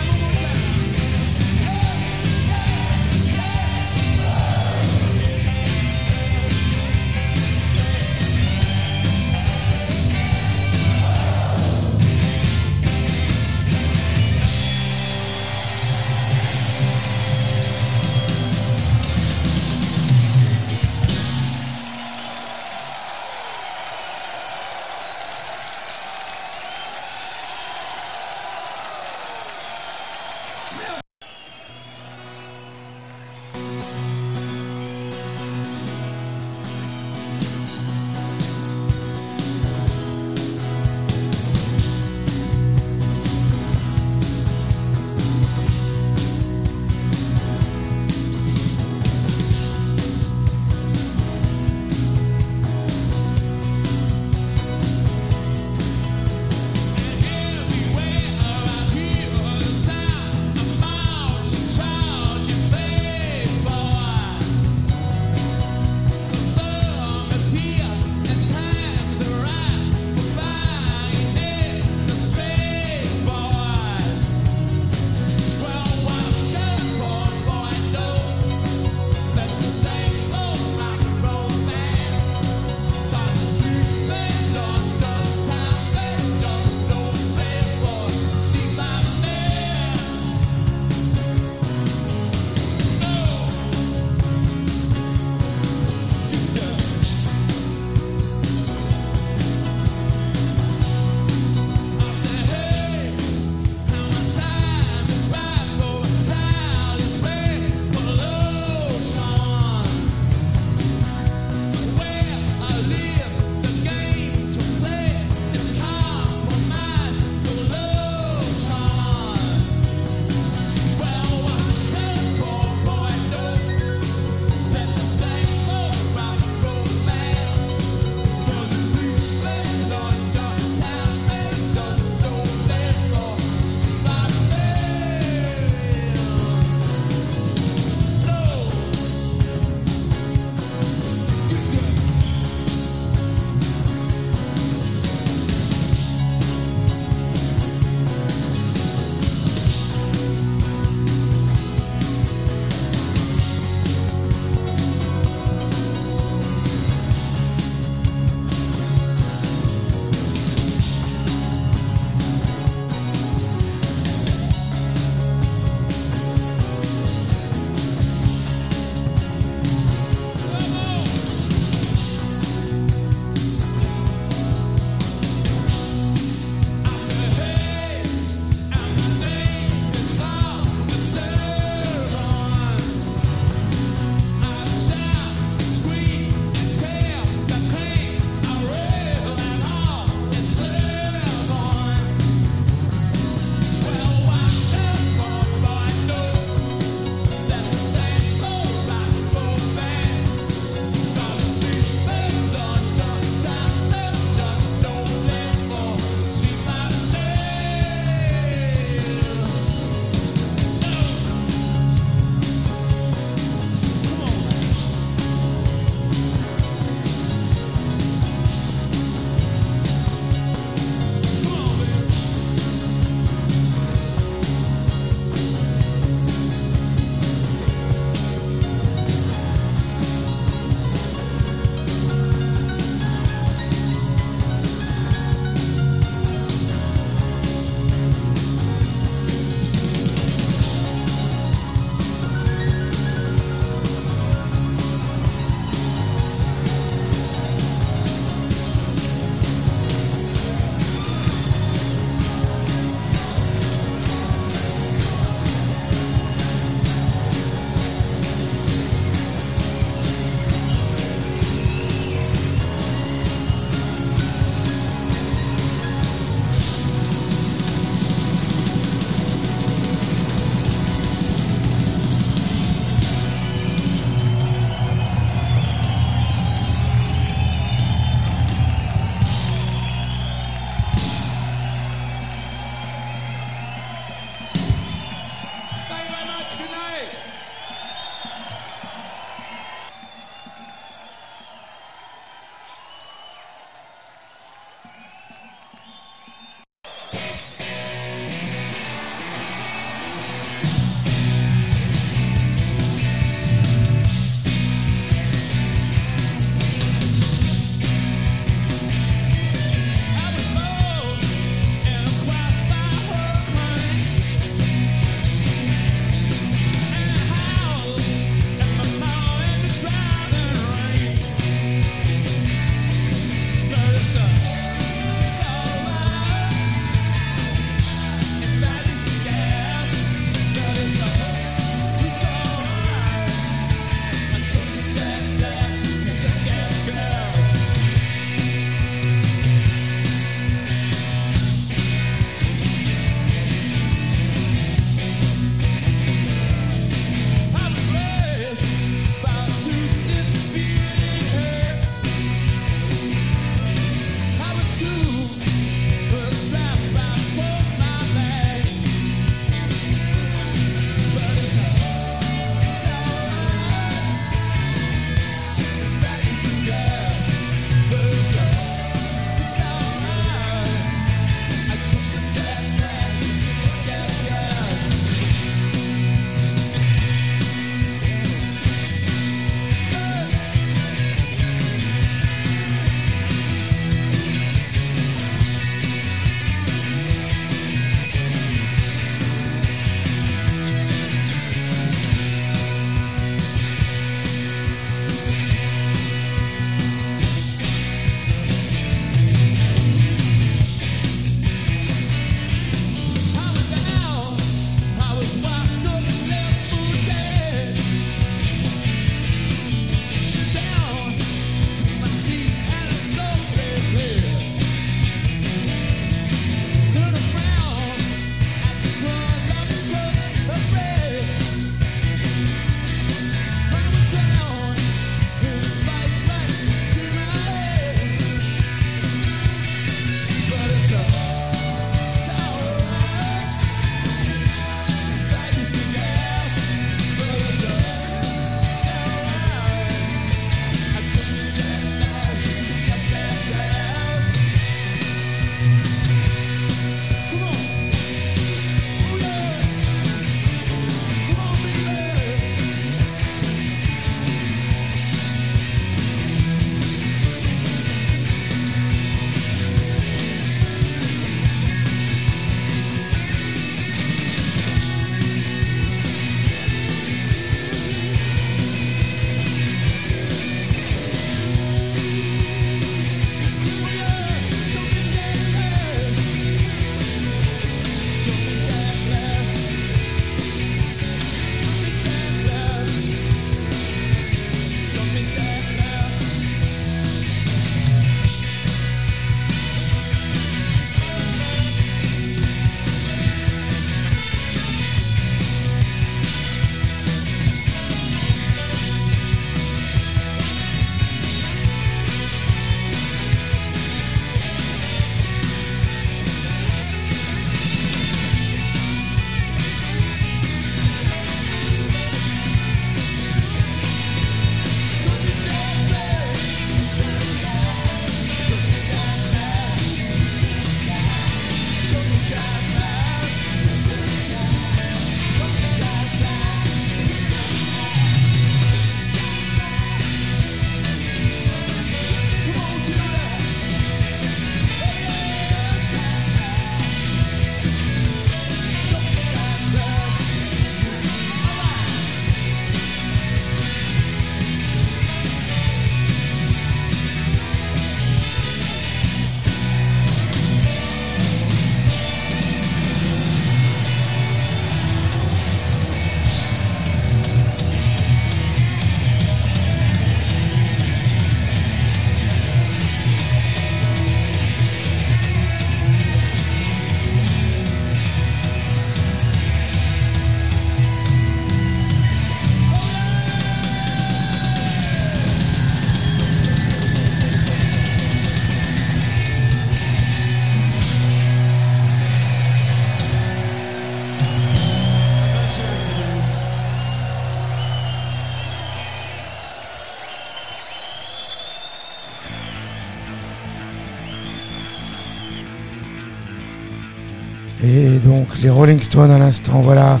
S6: Les Rolling Stones à l'instant, voilà.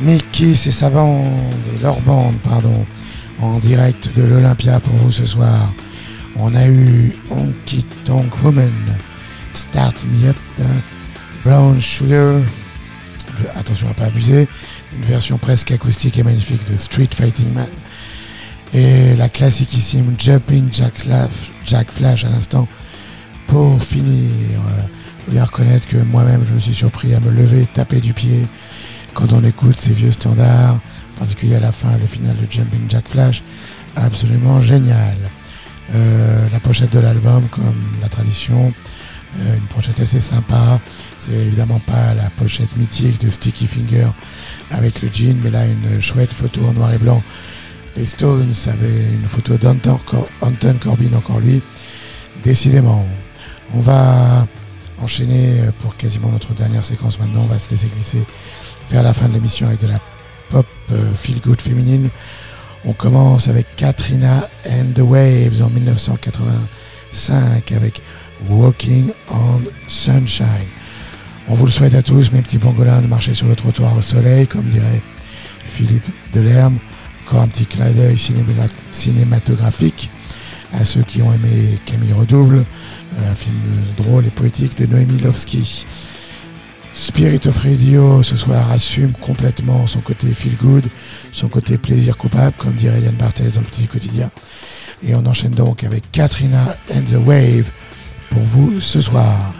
S6: Mickey et sa bande, leur bande, pardon, en direct de l'Olympia pour vous ce soir. On a eu Honky Tonk Woman, Start Me Up, Brown Sugar, attention à pas abuser, une version presque acoustique et magnifique de Street Fighting Man. Et la classiquissime Jumping Jack Flash, Jack Flash à l'instant. Pour finir, faut bien reconnaître que moi-même je me suis surpris à me lever, taper du pied quand on écoute ces vieux standards, en particulier à la fin, le final de Jumping Jack Flash, absolument génial. Euh, la pochette de l'album, comme la tradition, euh, une pochette assez sympa. C'est évidemment pas la pochette mythique de Sticky Finger avec le jean, mais là une chouette photo en noir et blanc. Les Stones avaient une photo d'Anton Cor- Corbin, encore lui. Décidément, on va enchaîner pour quasiment notre dernière séquence maintenant. On va se laisser glisser vers la fin de l'émission avec de la pop euh, feel good féminine. On commence avec Katrina and the Waves en 1985 avec Walking on Sunshine. On vous le souhaite à tous, mes petits pangolins, de marcher sur le trottoir au soleil, comme dirait Philippe Delerme. Encore un petit clin d'œil cinéma- cinématographique à ceux qui ont aimé Camille Redouble, euh, un film drôle et poétique de Noémie Lovski. Spirit of Radio ce soir assume complètement son côté feel good, son côté plaisir coupable, comme dirait Yann Barthès dans le petit quotidien. Et on enchaîne donc avec Katrina and the Wave pour vous ce soir.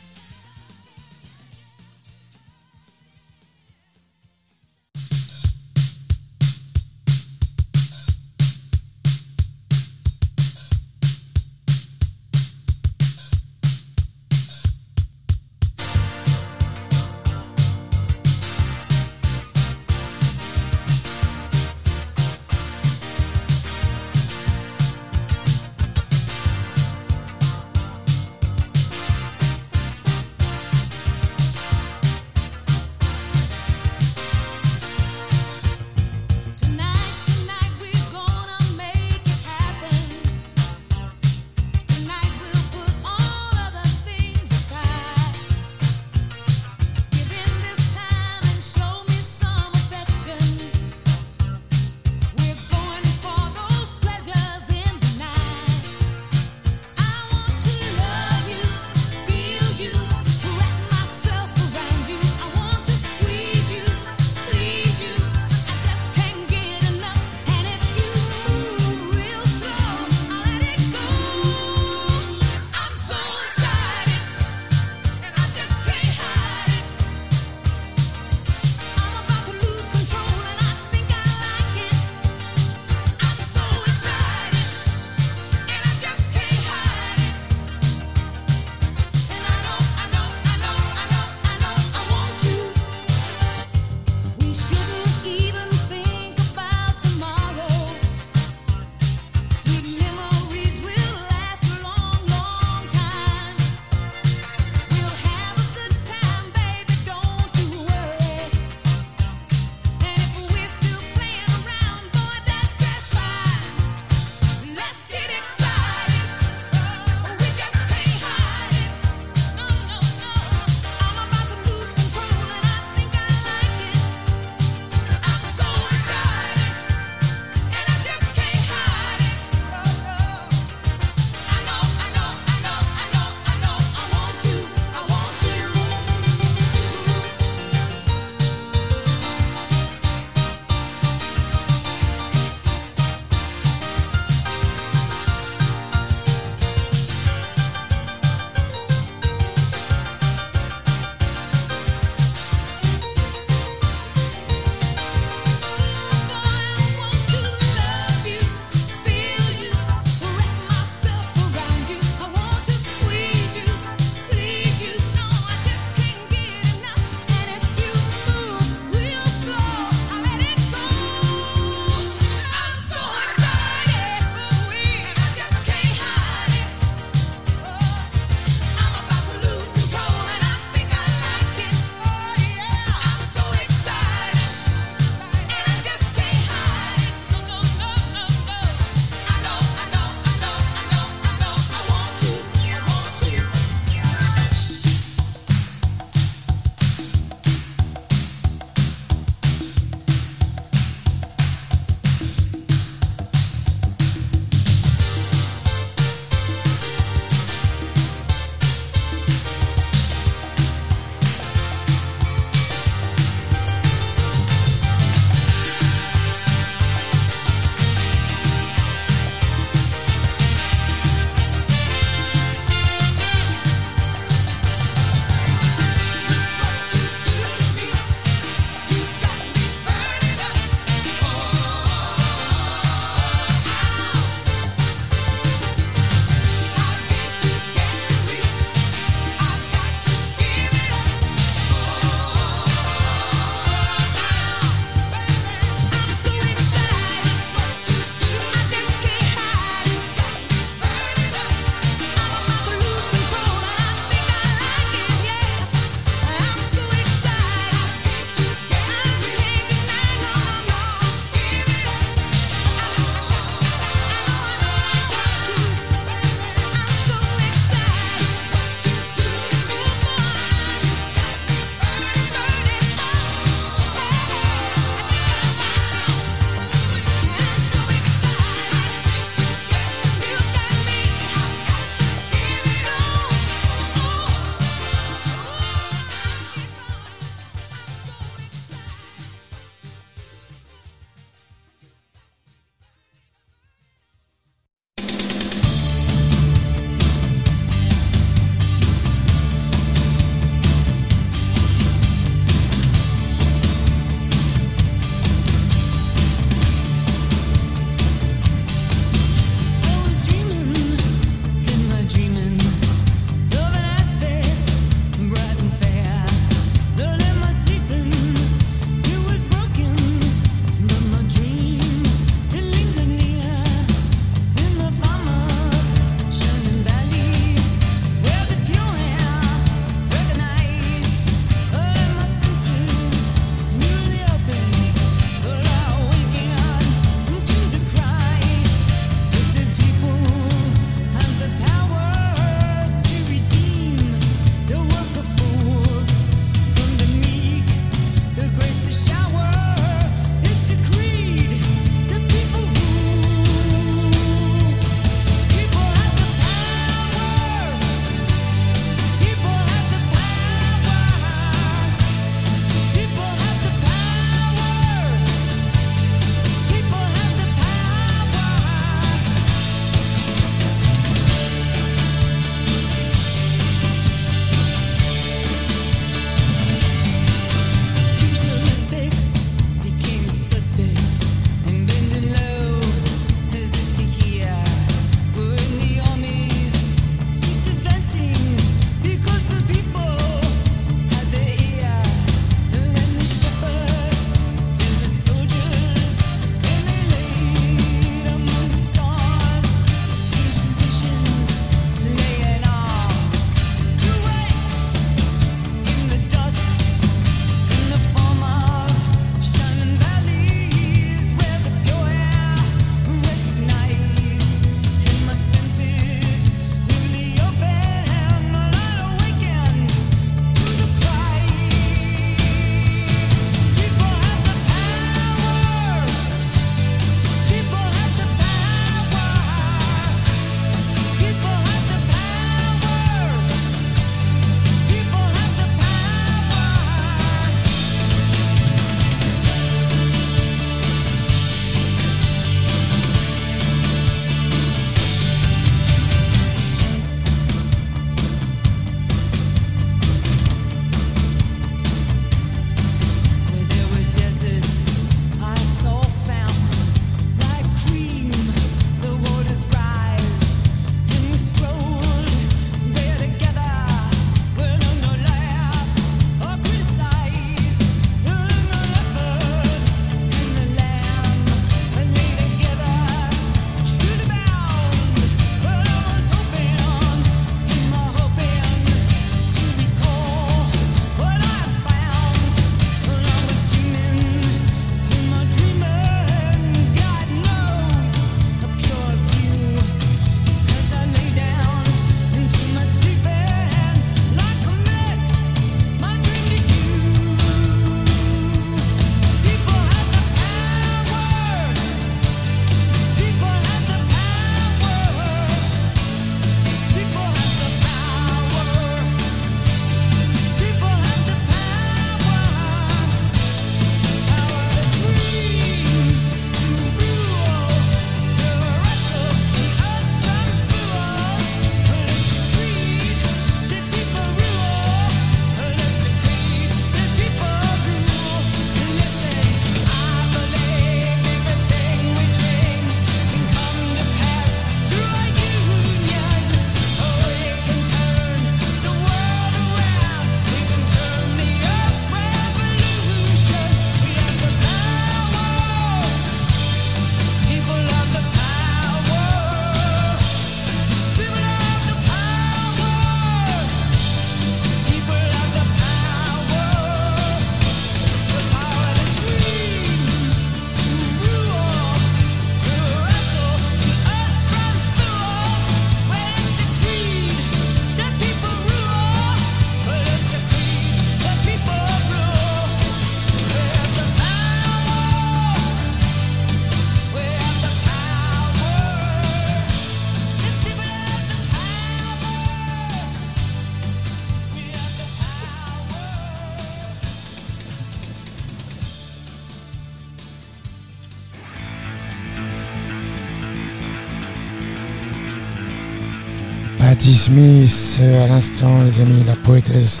S6: Euh, à l'instant, les amis, la poétesse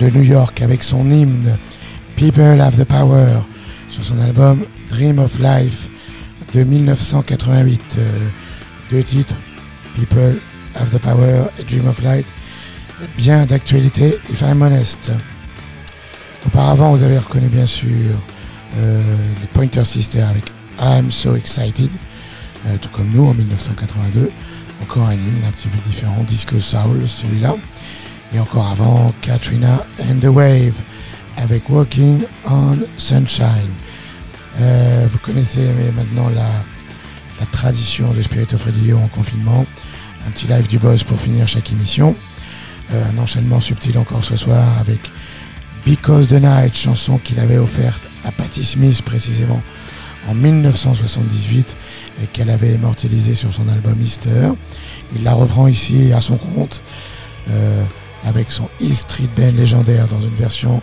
S6: de New York, avec son hymne People Have the Power sur son album Dream of Life de 1988. Euh, deux titres, People Have the Power et Dream of Life, bien d'actualité, if I'm honest. Auparavant, vous avez reconnu bien sûr euh, les Pointer Sisters avec I'm So Excited, tout comme nous en 1982. Encore un hymne un petit peu différent, disco soul celui-là. Et encore avant, Katrina and the Wave avec Walking on Sunshine. Euh, vous connaissez maintenant la, la tradition de Spirit of Radio en confinement. Un petit live du boss pour finir chaque émission. Euh, un enchaînement subtil encore ce soir avec Because the Night, chanson qu'il avait offerte à Patti Smith précisément en 1978 et qu'elle avait immortalisée sur son album Easter. Il la reprend ici à son compte euh, avec son E Street Band légendaire dans une version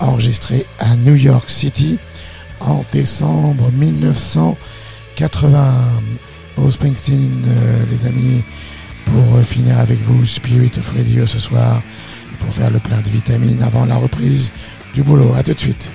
S6: enregistrée à New York City en décembre 1980. Bruce Springsteen, euh, les amis, pour finir avec vous Spirit of Radio ce soir et pour faire le plein de vitamines avant la reprise du boulot. À tout de suite.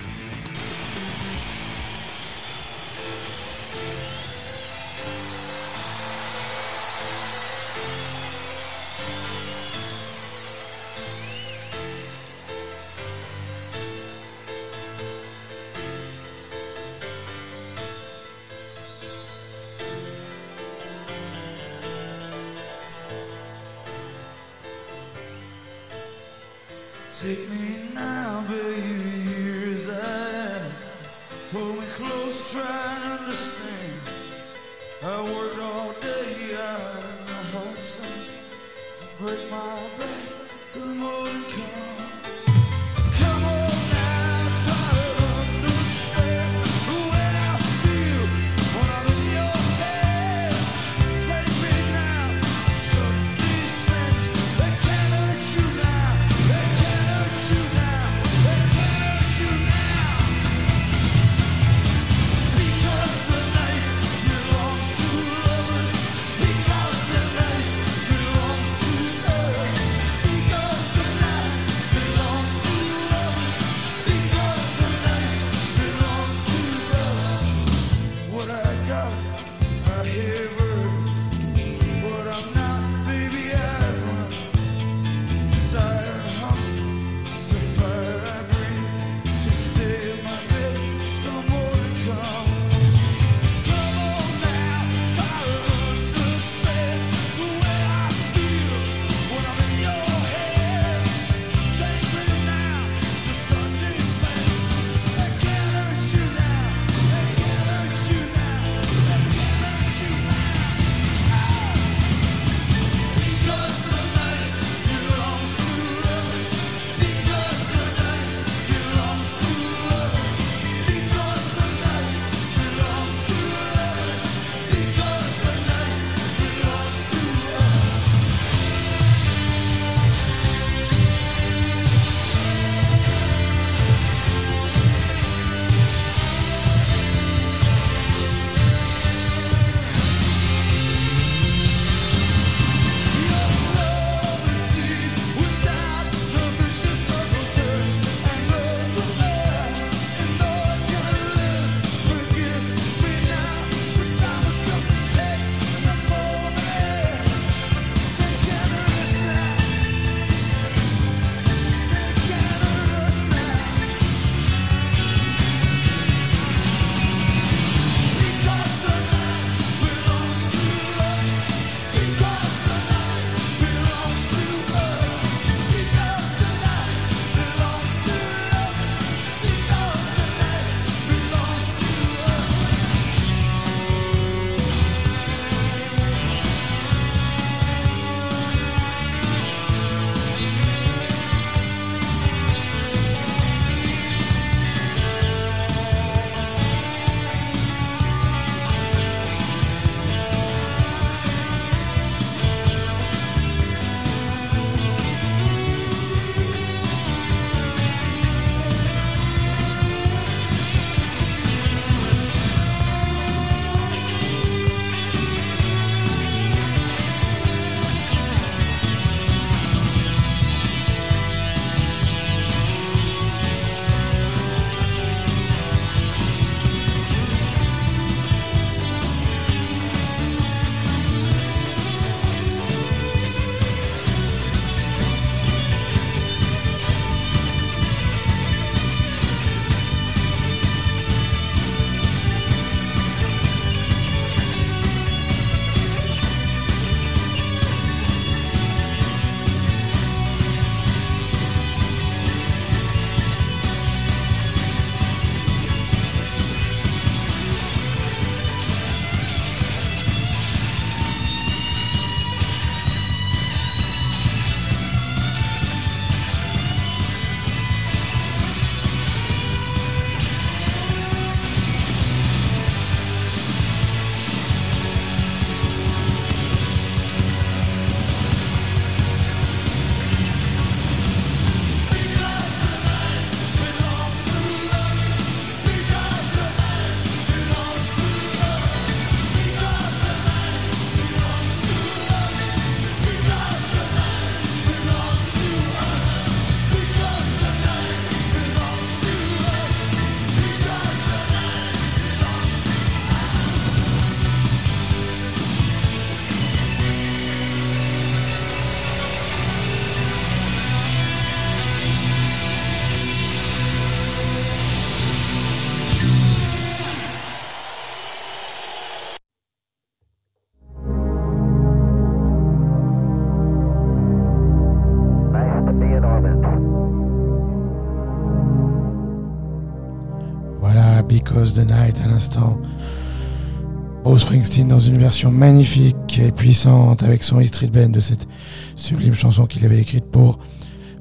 S6: Springsteen dans une version magnifique et puissante avec son E Street Band de cette sublime chanson qu'il avait écrite pour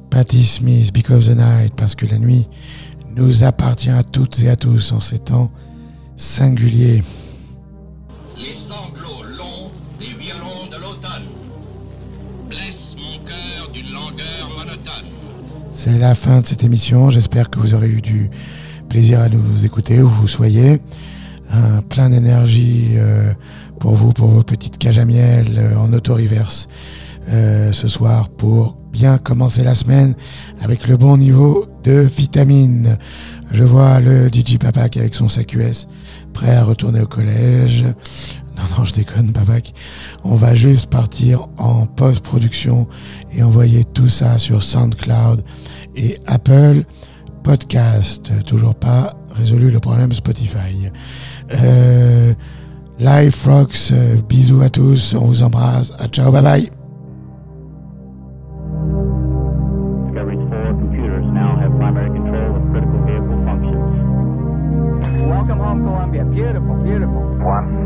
S6: Patti Smith, Because the Night, parce que la nuit nous appartient à toutes et à tous en ces temps singuliers.
S8: Les sanglots longs des violons de l'automne blessent mon cœur d'une langueur monotone.
S6: C'est la fin de cette émission. J'espère que vous aurez eu du plaisir à nous écouter où vous soyez. Un plein d'énergie euh, pour vous, pour vos petites cages à miel euh, en auto-reverse euh, ce soir pour bien commencer la semaine avec le bon niveau de vitamine. Je vois le DJ Papak avec son sac US prêt à retourner au collège. Non, non, je déconne, Papak. On va juste partir en post-production et envoyer tout ça sur SoundCloud et Apple Podcast. Toujours pas résolu le problème Spotify. Euh, Live Rocks, euh, bisous à tous, on vous embrasse. À ciao, bye bye.
S2: One,